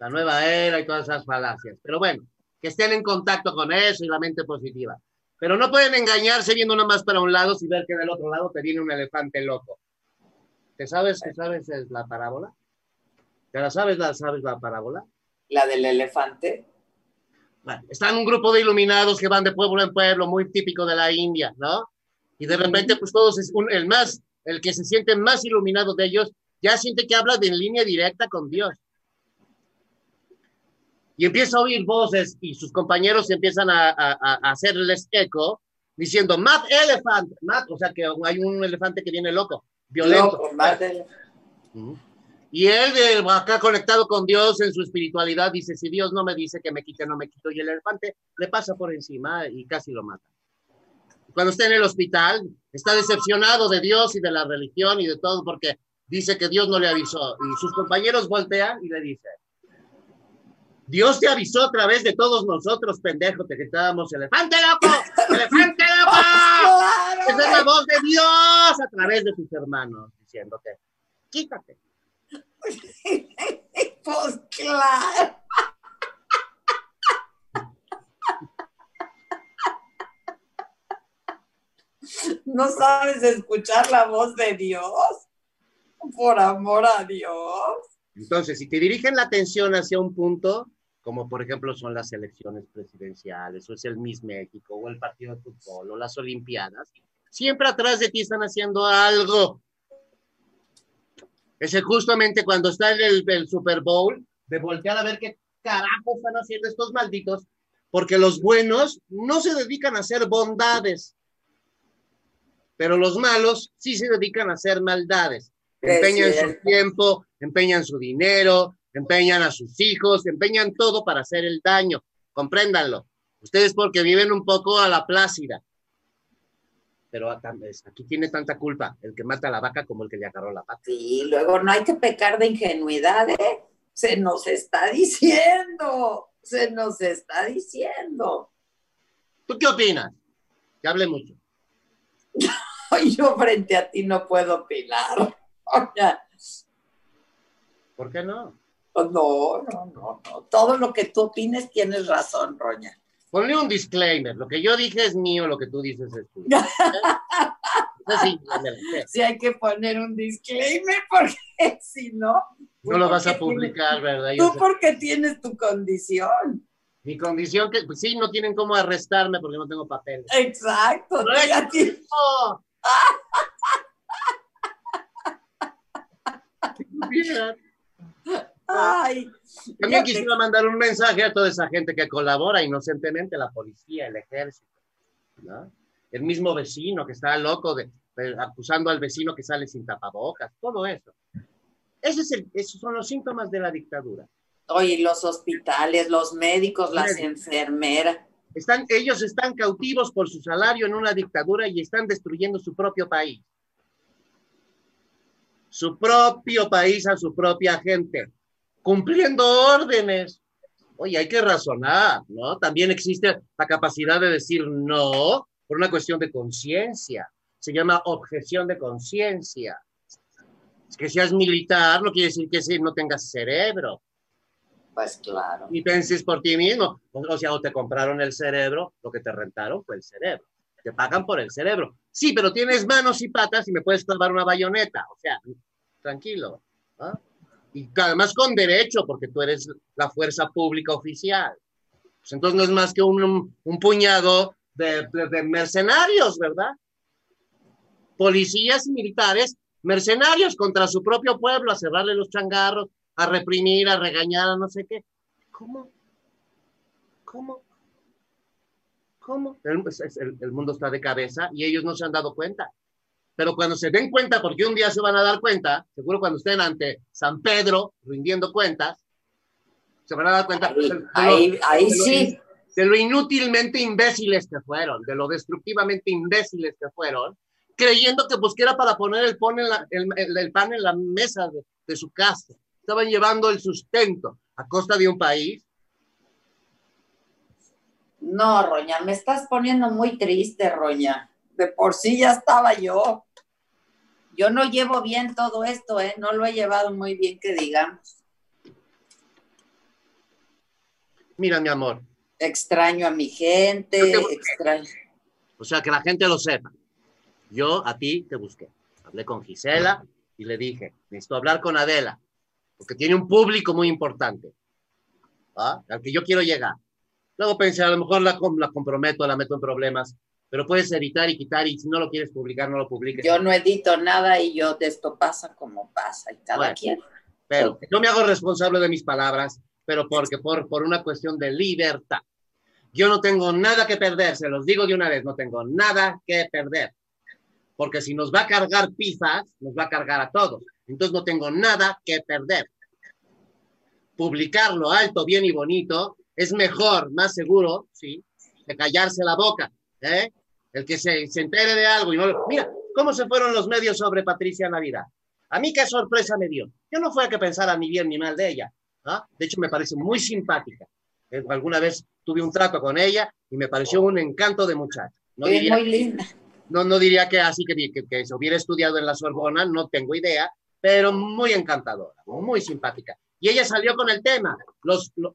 A: la nueva era y todas esas falacias. Pero bueno, que estén en contacto con eso y la mente positiva. Pero no pueden engañarse viendo nada más para un lado si ver que del otro lado te viene un elefante loco. ¿Te sabes, ¿te sabes la parábola? ¿Te la sabes, la sabes la parábola?
B: La del elefante.
A: Bueno, están un grupo de iluminados que van de pueblo en pueblo, muy típico de la India, ¿no? Y de repente, pues todos, es el más, el que se siente más iluminado de ellos, ya siente que habla de en línea directa con Dios y empieza a oír voces y sus compañeros empiezan a, hacerles eco diciendo, Mad Elephant, Mad, o sea que hay un elefante que viene loco, violento. Y él, acá conectado con Dios en su espiritualidad, dice, si Dios no me dice que me quite, no me quito. Y el elefante le pasa por encima y casi lo mata. Cuando está en el hospital, está decepcionado de Dios y de la religión y de todo porque dice que Dios no le avisó. Y sus compañeros voltean y le dicen, Dios te avisó a través de todos nosotros, pendejo, te gritábamos, elefante loco, elefante loco. Esa es la voz de Dios a través de tus hermanos, diciéndote, quítate.
B: pues claro. ¿No sabes escuchar la voz de Dios? Por amor a Dios.
A: Entonces, si te dirigen la atención hacia un punto, como por ejemplo son las elecciones presidenciales, o es el Miss México, o el partido de fútbol, o las Olimpiadas, siempre atrás de ti están haciendo algo. Es justamente cuando está el, el Super Bowl, de voltear a ver qué carajo están haciendo estos malditos, porque los buenos no se dedican a hacer bondades, pero los malos sí se dedican a hacer maldades. Empeñan su tiempo, empeñan su dinero, empeñan a sus hijos, empeñan todo para hacer el daño. Compréndanlo. Ustedes porque viven un poco a la plácida. Pero aquí tiene tanta culpa el que mata a la vaca como el que le agarró la pata.
B: Sí, luego no hay que pecar de ingenuidad, ¿eh? Se nos está diciendo, se nos está diciendo.
A: ¿Tú qué opinas? Que hable mucho.
B: yo frente a ti no puedo opinar.
A: ¿Por qué no?
B: No, no, no, no. Todo lo que tú opines tienes razón, Roña.
A: Ponle un disclaimer. Lo que yo dije es mío, lo que tú dices es tuyo.
B: sí, hay que poner un disclaimer porque si no.
A: No lo vas a publicar, ¿verdad?
B: tú porque tienes tu condición.
A: Mi condición que, pues sí, no tienen cómo arrestarme porque no tengo papel.
B: Exacto. No, Ay,
A: También quisiera mandar un mensaje a toda esa gente que colabora inocentemente, la policía, el ejército, el mismo vecino que está loco de, acusando al vecino que sale sin tapabocas, todo eso. Ese es el, esos son los síntomas de la dictadura.
B: Oye, los hospitales, los médicos, las enfermeras.
A: Están, ellos están cautivos por su salario en una dictadura y están destruyendo su propio país. Su propio país a su propia gente, cumpliendo órdenes. Oye, hay que razonar, ¿no? También existe la capacidad de decir no por una cuestión de conciencia. Se llama objeción de conciencia. Es que seas militar no quiere decir que no tengas cerebro.
B: Pues claro.
A: Y penses por ti mismo. O sea, o te compraron el cerebro, lo que te rentaron fue el cerebro. Te pagan por el cerebro. Sí, pero tienes manos y patas y me puedes clavar una bayoneta. O sea, tranquilo. Y además con derecho, porque tú eres la fuerza pública oficial. Pues entonces no es más que un, puñado de, mercenarios, ¿verdad? Policías y militares, mercenarios contra su propio pueblo, a cerrarle los changarros, a reprimir, a regañar, a no sé qué. ¿Cómo? ¿Cómo? ¿Cómo? El, mundo está de cabeza y ellos no se han dado cuenta. Pero cuando se den cuenta, porque un día se van a dar cuenta, seguro cuando estén ante San Pedro rindiendo cuentas, se van a dar cuenta.
B: Ahí, ahí, sí.
A: De lo inútilmente imbéciles que fueron, de lo destructivamente imbéciles que fueron, creyendo que pues que era para poner el, pan en la, el, pan en la mesa de, de su casa estaban llevando el sustento a costa de un país.
B: No, Roña, me estás poniendo muy triste, Roña. De por sí ya estaba yo. Yo no llevo bien todo esto, ¿eh? No lo he llevado muy bien, que digamos.
A: Mira, mi amor.
B: Extraño a mi gente, extraño.
A: O sea, que la gente lo sepa. Yo a ti te busqué. Hablé con Gisela y le dije, necesito hablar con Adela porque tiene un público muy importante, ¿ah? al que yo quiero llegar. Luego pensé, a lo mejor la, la comprometo, la meto en problemas, pero puedes editar y quitar y si no lo quieres publicar, no lo publiques.
B: Yo no edito nada y yo de esto pasa como pasa y cada quien.
A: Pero yo me hago responsable de mis palabras, pero porque por, por una cuestión de libertad. Yo no tengo nada que perder, se los digo de una vez, no tengo nada que perder. Porque si nos va a cargar pizzas, nos va a cargar a todos. Entonces no tengo nada que perder. Publicarlo alto, bien y bonito es mejor, más seguro, ¿sí? Que callarse la boca, ¿eh? El que se, se entere de algo y no lo... Mira, ¿cómo se fueron los medios sobre Patricia Navidad? A mí qué sorpresa me dio. Yo no fue a que pensara ni bien ni mal de ella. ¿ah? De hecho, me parece muy simpática. Eh, alguna vez tuve un trato con ella y me pareció un encanto de muchacha.
B: No diría, muy linda.
A: No, no diría que así que, que, se hubiera estudiado en la Sorbona, no tengo idea, pero muy encantadora, muy simpática. Y ella salió con el tema, los, los,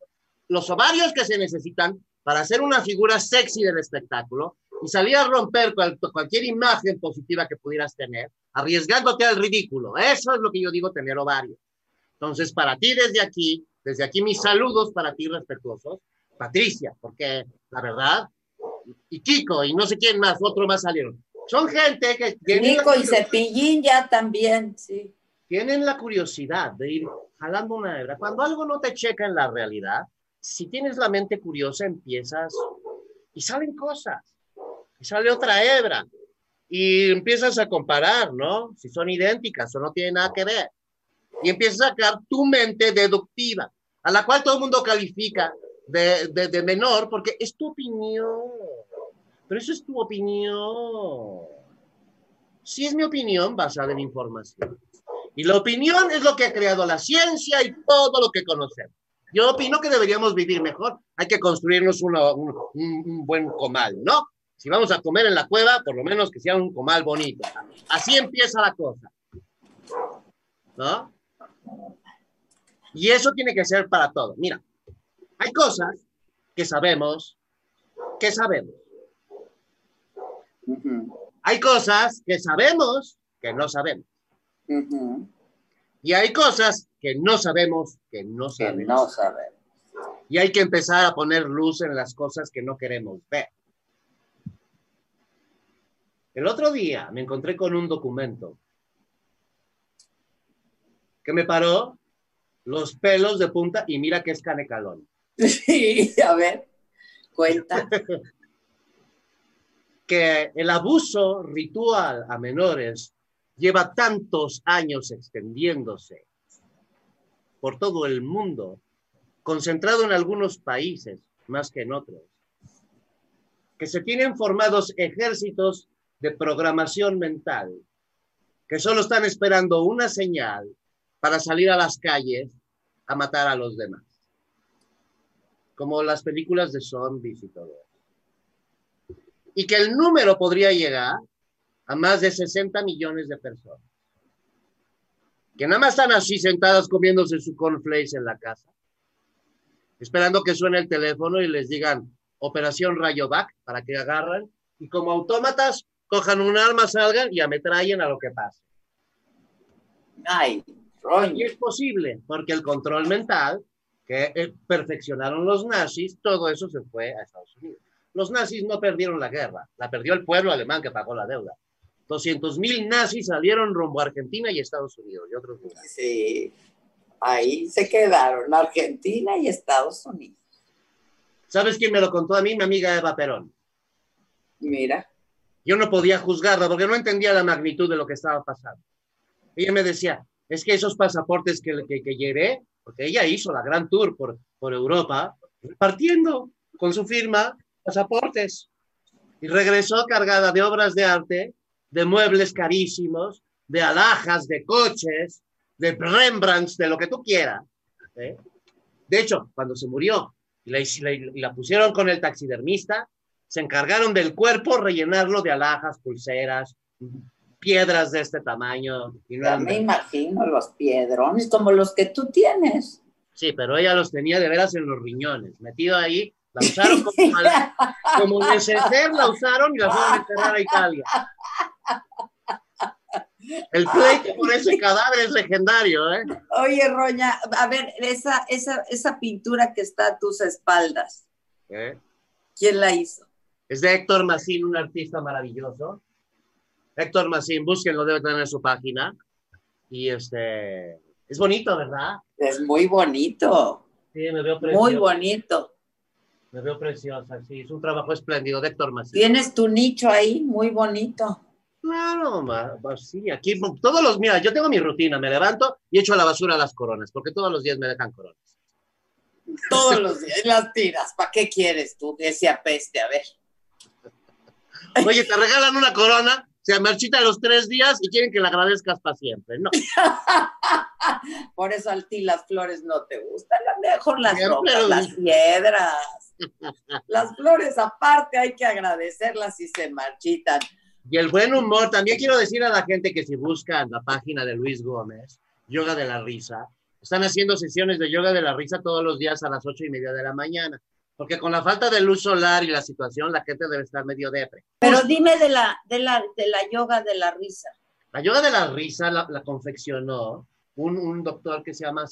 A: los ovarios que se necesitan para hacer una figura sexy del espectáculo y salir a romper cualquier imagen positiva que pudieras tener, arriesgándote al ridículo. Eso es lo que yo digo tener ovarios. Entonces, para ti desde aquí, desde aquí mis saludos para ti respetuosos, Patricia, porque la verdad, y Kiko, y no sé quién más, otro más salieron. Son gente que
B: tienen... Kiko y Cepillín ya también, sí.
A: Tienen la curiosidad de ir jalando una hebra. Cuando algo no te checa en la realidad, si tienes la mente curiosa, empiezas y salen cosas. Y sale otra hebra. Y empiezas a comparar, ¿no? Si son idénticas o no tienen nada que ver. Y empiezas a sacar tu mente deductiva, a la cual todo el mundo califica de, de, menor porque es tu opinión. Pero eso es tu opinión. Si es mi opinión basada en información. Y la opinión es lo que ha creado la ciencia y todo lo que conocemos. Yo opino que deberíamos vivir mejor. Hay que construirnos un, un, buen comal, ¿no? Si vamos a comer en la cueva, por lo menos que sea un comal bonito. Así empieza la cosa. ¿No? Y eso tiene que ser para todo. Mira, hay cosas que sabemos que sabemos. Hay cosas que sabemos que no sabemos. Y hay cosas que no sabemos que no sabemos.
B: Que no sabemos.
A: Y hay que empezar a poner luz en las cosas que no queremos ver. El otro día me encontré con un documento que me paró los pelos de punta y mira que es canecalón.
B: Sí, a ver, cuenta.
A: que el abuso ritual a menores lleva tantos años extendiéndose por todo el mundo, concentrado en algunos países más que en otros, que se tienen formados ejércitos de programación mental, que solo están esperando una señal para salir a las calles a matar a los demás como las películas de zombies y todo Y que el número podría llegar a más de 60 millones de personas. Que nada más están así sentadas comiéndose su cornflakes en la casa, esperando que suene el teléfono y les digan Operación Rayovac para que agarran y como autómatas cojan un arma, salgan y ametrallen a lo que pase.
B: Ay,
A: Y es posible, porque el control mental que eh, perfeccionaron los nazis, todo eso se fue a Estados Unidos. Los nazis no perdieron la guerra, la perdió el pueblo alemán que pagó la deuda. 200.000 nazis salieron rumbo a Argentina y Estados Unidos y otros lugares.
B: Sí, ahí se quedaron, Argentina y Estados Unidos.
A: ¿Sabes quién me lo contó a mí? Mi amiga Eva Perón.
B: Mira.
A: Yo no podía juzgarla porque no entendía la magnitud de lo que estaba pasando. Ella me decía, es que esos pasaportes que, que, que llevé porque ella hizo la gran tour por, por Europa, repartiendo con su firma pasaportes. Y regresó cargada de obras de arte, de muebles carísimos, de alhajas, de coches, de Rembrandts, de lo que tú quieras. ¿eh? De hecho, cuando se murió la, pusieron con el taxidermista, se encargaron del cuerpo rellenarlo de alhajas, pulseras, piedras de este tamaño.
B: Y no me imagino los piedrones como los que tú tienes.
A: Sí, pero ella los tenía de veras en los riñones, metido ahí, la usaron como, como neceser, la usaron y la fueron a enterrar a Italia. El pleito por ese cadáver es legendario, ¿eh?
B: Oye, Roña, a ver, esa, esa, esa pintura que está a tus espaldas, ¿Eh? ¿quién la hizo?
A: Es de Héctor Massín, un artista maravilloso. Héctor Massín, búsquenlo, debe tener en su página. Y este, es bonito, ¿verdad?
B: Es muy bonito.
A: Sí, me veo precioso.
B: Muy bonito.
A: Me veo preciosa, sí, es un trabajo espléndido de Héctor Massín.
B: Tienes tu nicho ahí, muy bonito.
A: Claro, pues sí, aquí todos los, mira, yo tengo mi rutina, me levanto y echo a la basura las coronas, porque todos los días me dejan coronas.
B: Todos los días las tiras, ¿para qué quieres tú ese apeste? A ver.
A: Oye, te regalan una corona, se marchita los tres días y quieren que la agradezcas para siempre. No.
B: Por eso a ti las flores no te gustan, mejor las las piedras. Las flores aparte hay que agradecerlas y se marchitan.
A: Y el buen humor, también quiero decir a la gente que si buscan la página de Luis Gómez, Yoga de la Risa, están haciendo sesiones de yoga de la risa todos los días a las ocho y media de la mañana. Porque con la falta de luz solar y la situación, la gente debe estar medio depre.
B: Pero dime de la, de la, de la yoga de la risa.
A: La yoga de la risa la, confeccionó un, un, doctor que se llama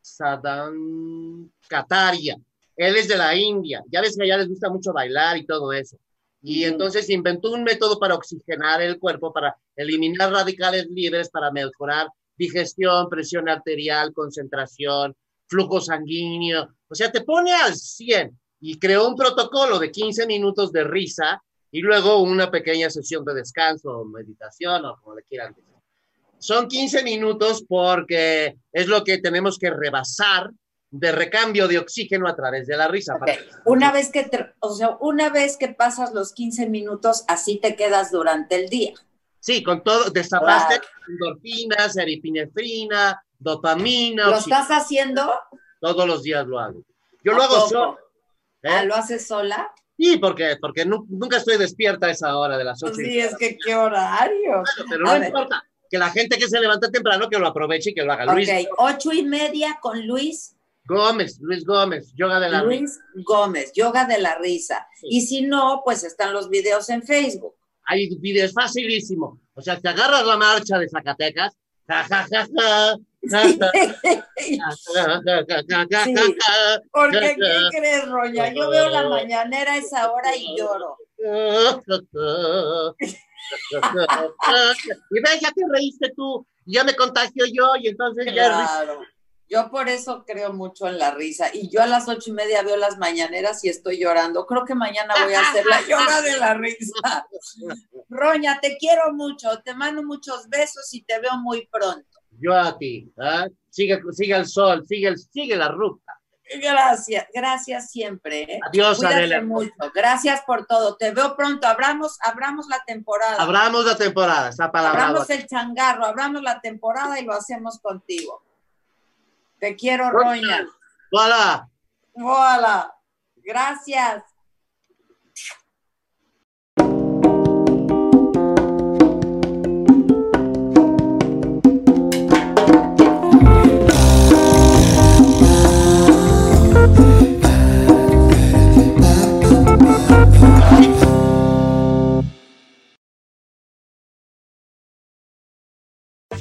A: Sadam Kataria. Él es de la India. Ya ves que allá les gusta mucho bailar y todo eso. Y entonces inventó un método para oxigenar el cuerpo, para eliminar radicales libres, para mejorar digestión, presión arterial, concentración, flujo sanguíneo. O sea, te pone al 100 y creó un protocolo de 15 minutos de risa y luego una pequeña sesión de descanso o meditación o como le quieran decir. Son 15 minutos porque es lo que tenemos que rebasar de recambio de oxígeno a través de la risa.
B: Una vez que, o sea, una vez que pasas los 15 minutos, así te quedas durante el día.
A: Sí, con todo, destapaste endorfinas, eripinefrina, dopamina.
B: ¿Lo estás haciendo?
A: Todos los días lo hago. Yo lo hago solo.
B: ¿Eh? Ah, ¿Lo haces sola?
A: Sí, porque, porque nunca estoy despierta a esa hora de las ocho.
B: Sí, es que qué horario.
A: pero no importa. Que la gente que se levanta temprano que lo aproveche y que lo haga. Luis.
B: Ok, ocho y media con Luis.
A: Gómez, Luis Gómez, yoga de la
B: risa. Luis Gómez, yoga de la risa. Y si no, pues están los videos en Facebook.
A: Hay videos facilísimo. O sea, te agarras la marcha de Zacatecas, ja, ja, ja, ja,
B: Porque, ¿qué crees, Roña? Yo veo la mañanera a esa hora y lloro.
A: y ves, ya te reíste tú, ya me contagio yo, y entonces ya
B: yo por eso creo mucho en la risa. Y yo a las ocho y media veo las mañaneras y estoy llorando. Creo que mañana voy a hacer la yoga de la risa. Roña, te quiero mucho. Te mando muchos besos y te veo muy pronto.
A: Yo a ti. ¿eh? Sigue, sigue el sol, sigue, el, sigue la ruta.
B: Gracias, gracias siempre. ¿eh?
A: Adiós, Adela.
B: mucho. Gracias por todo. Te veo pronto. Abramos, abramos la temporada.
A: Abramos la temporada, esa palabra.
B: Abramos el changarro, abramos la temporada y lo hacemos contigo. Te quiero, Roña.
A: Hola.
B: Hola. Gracias.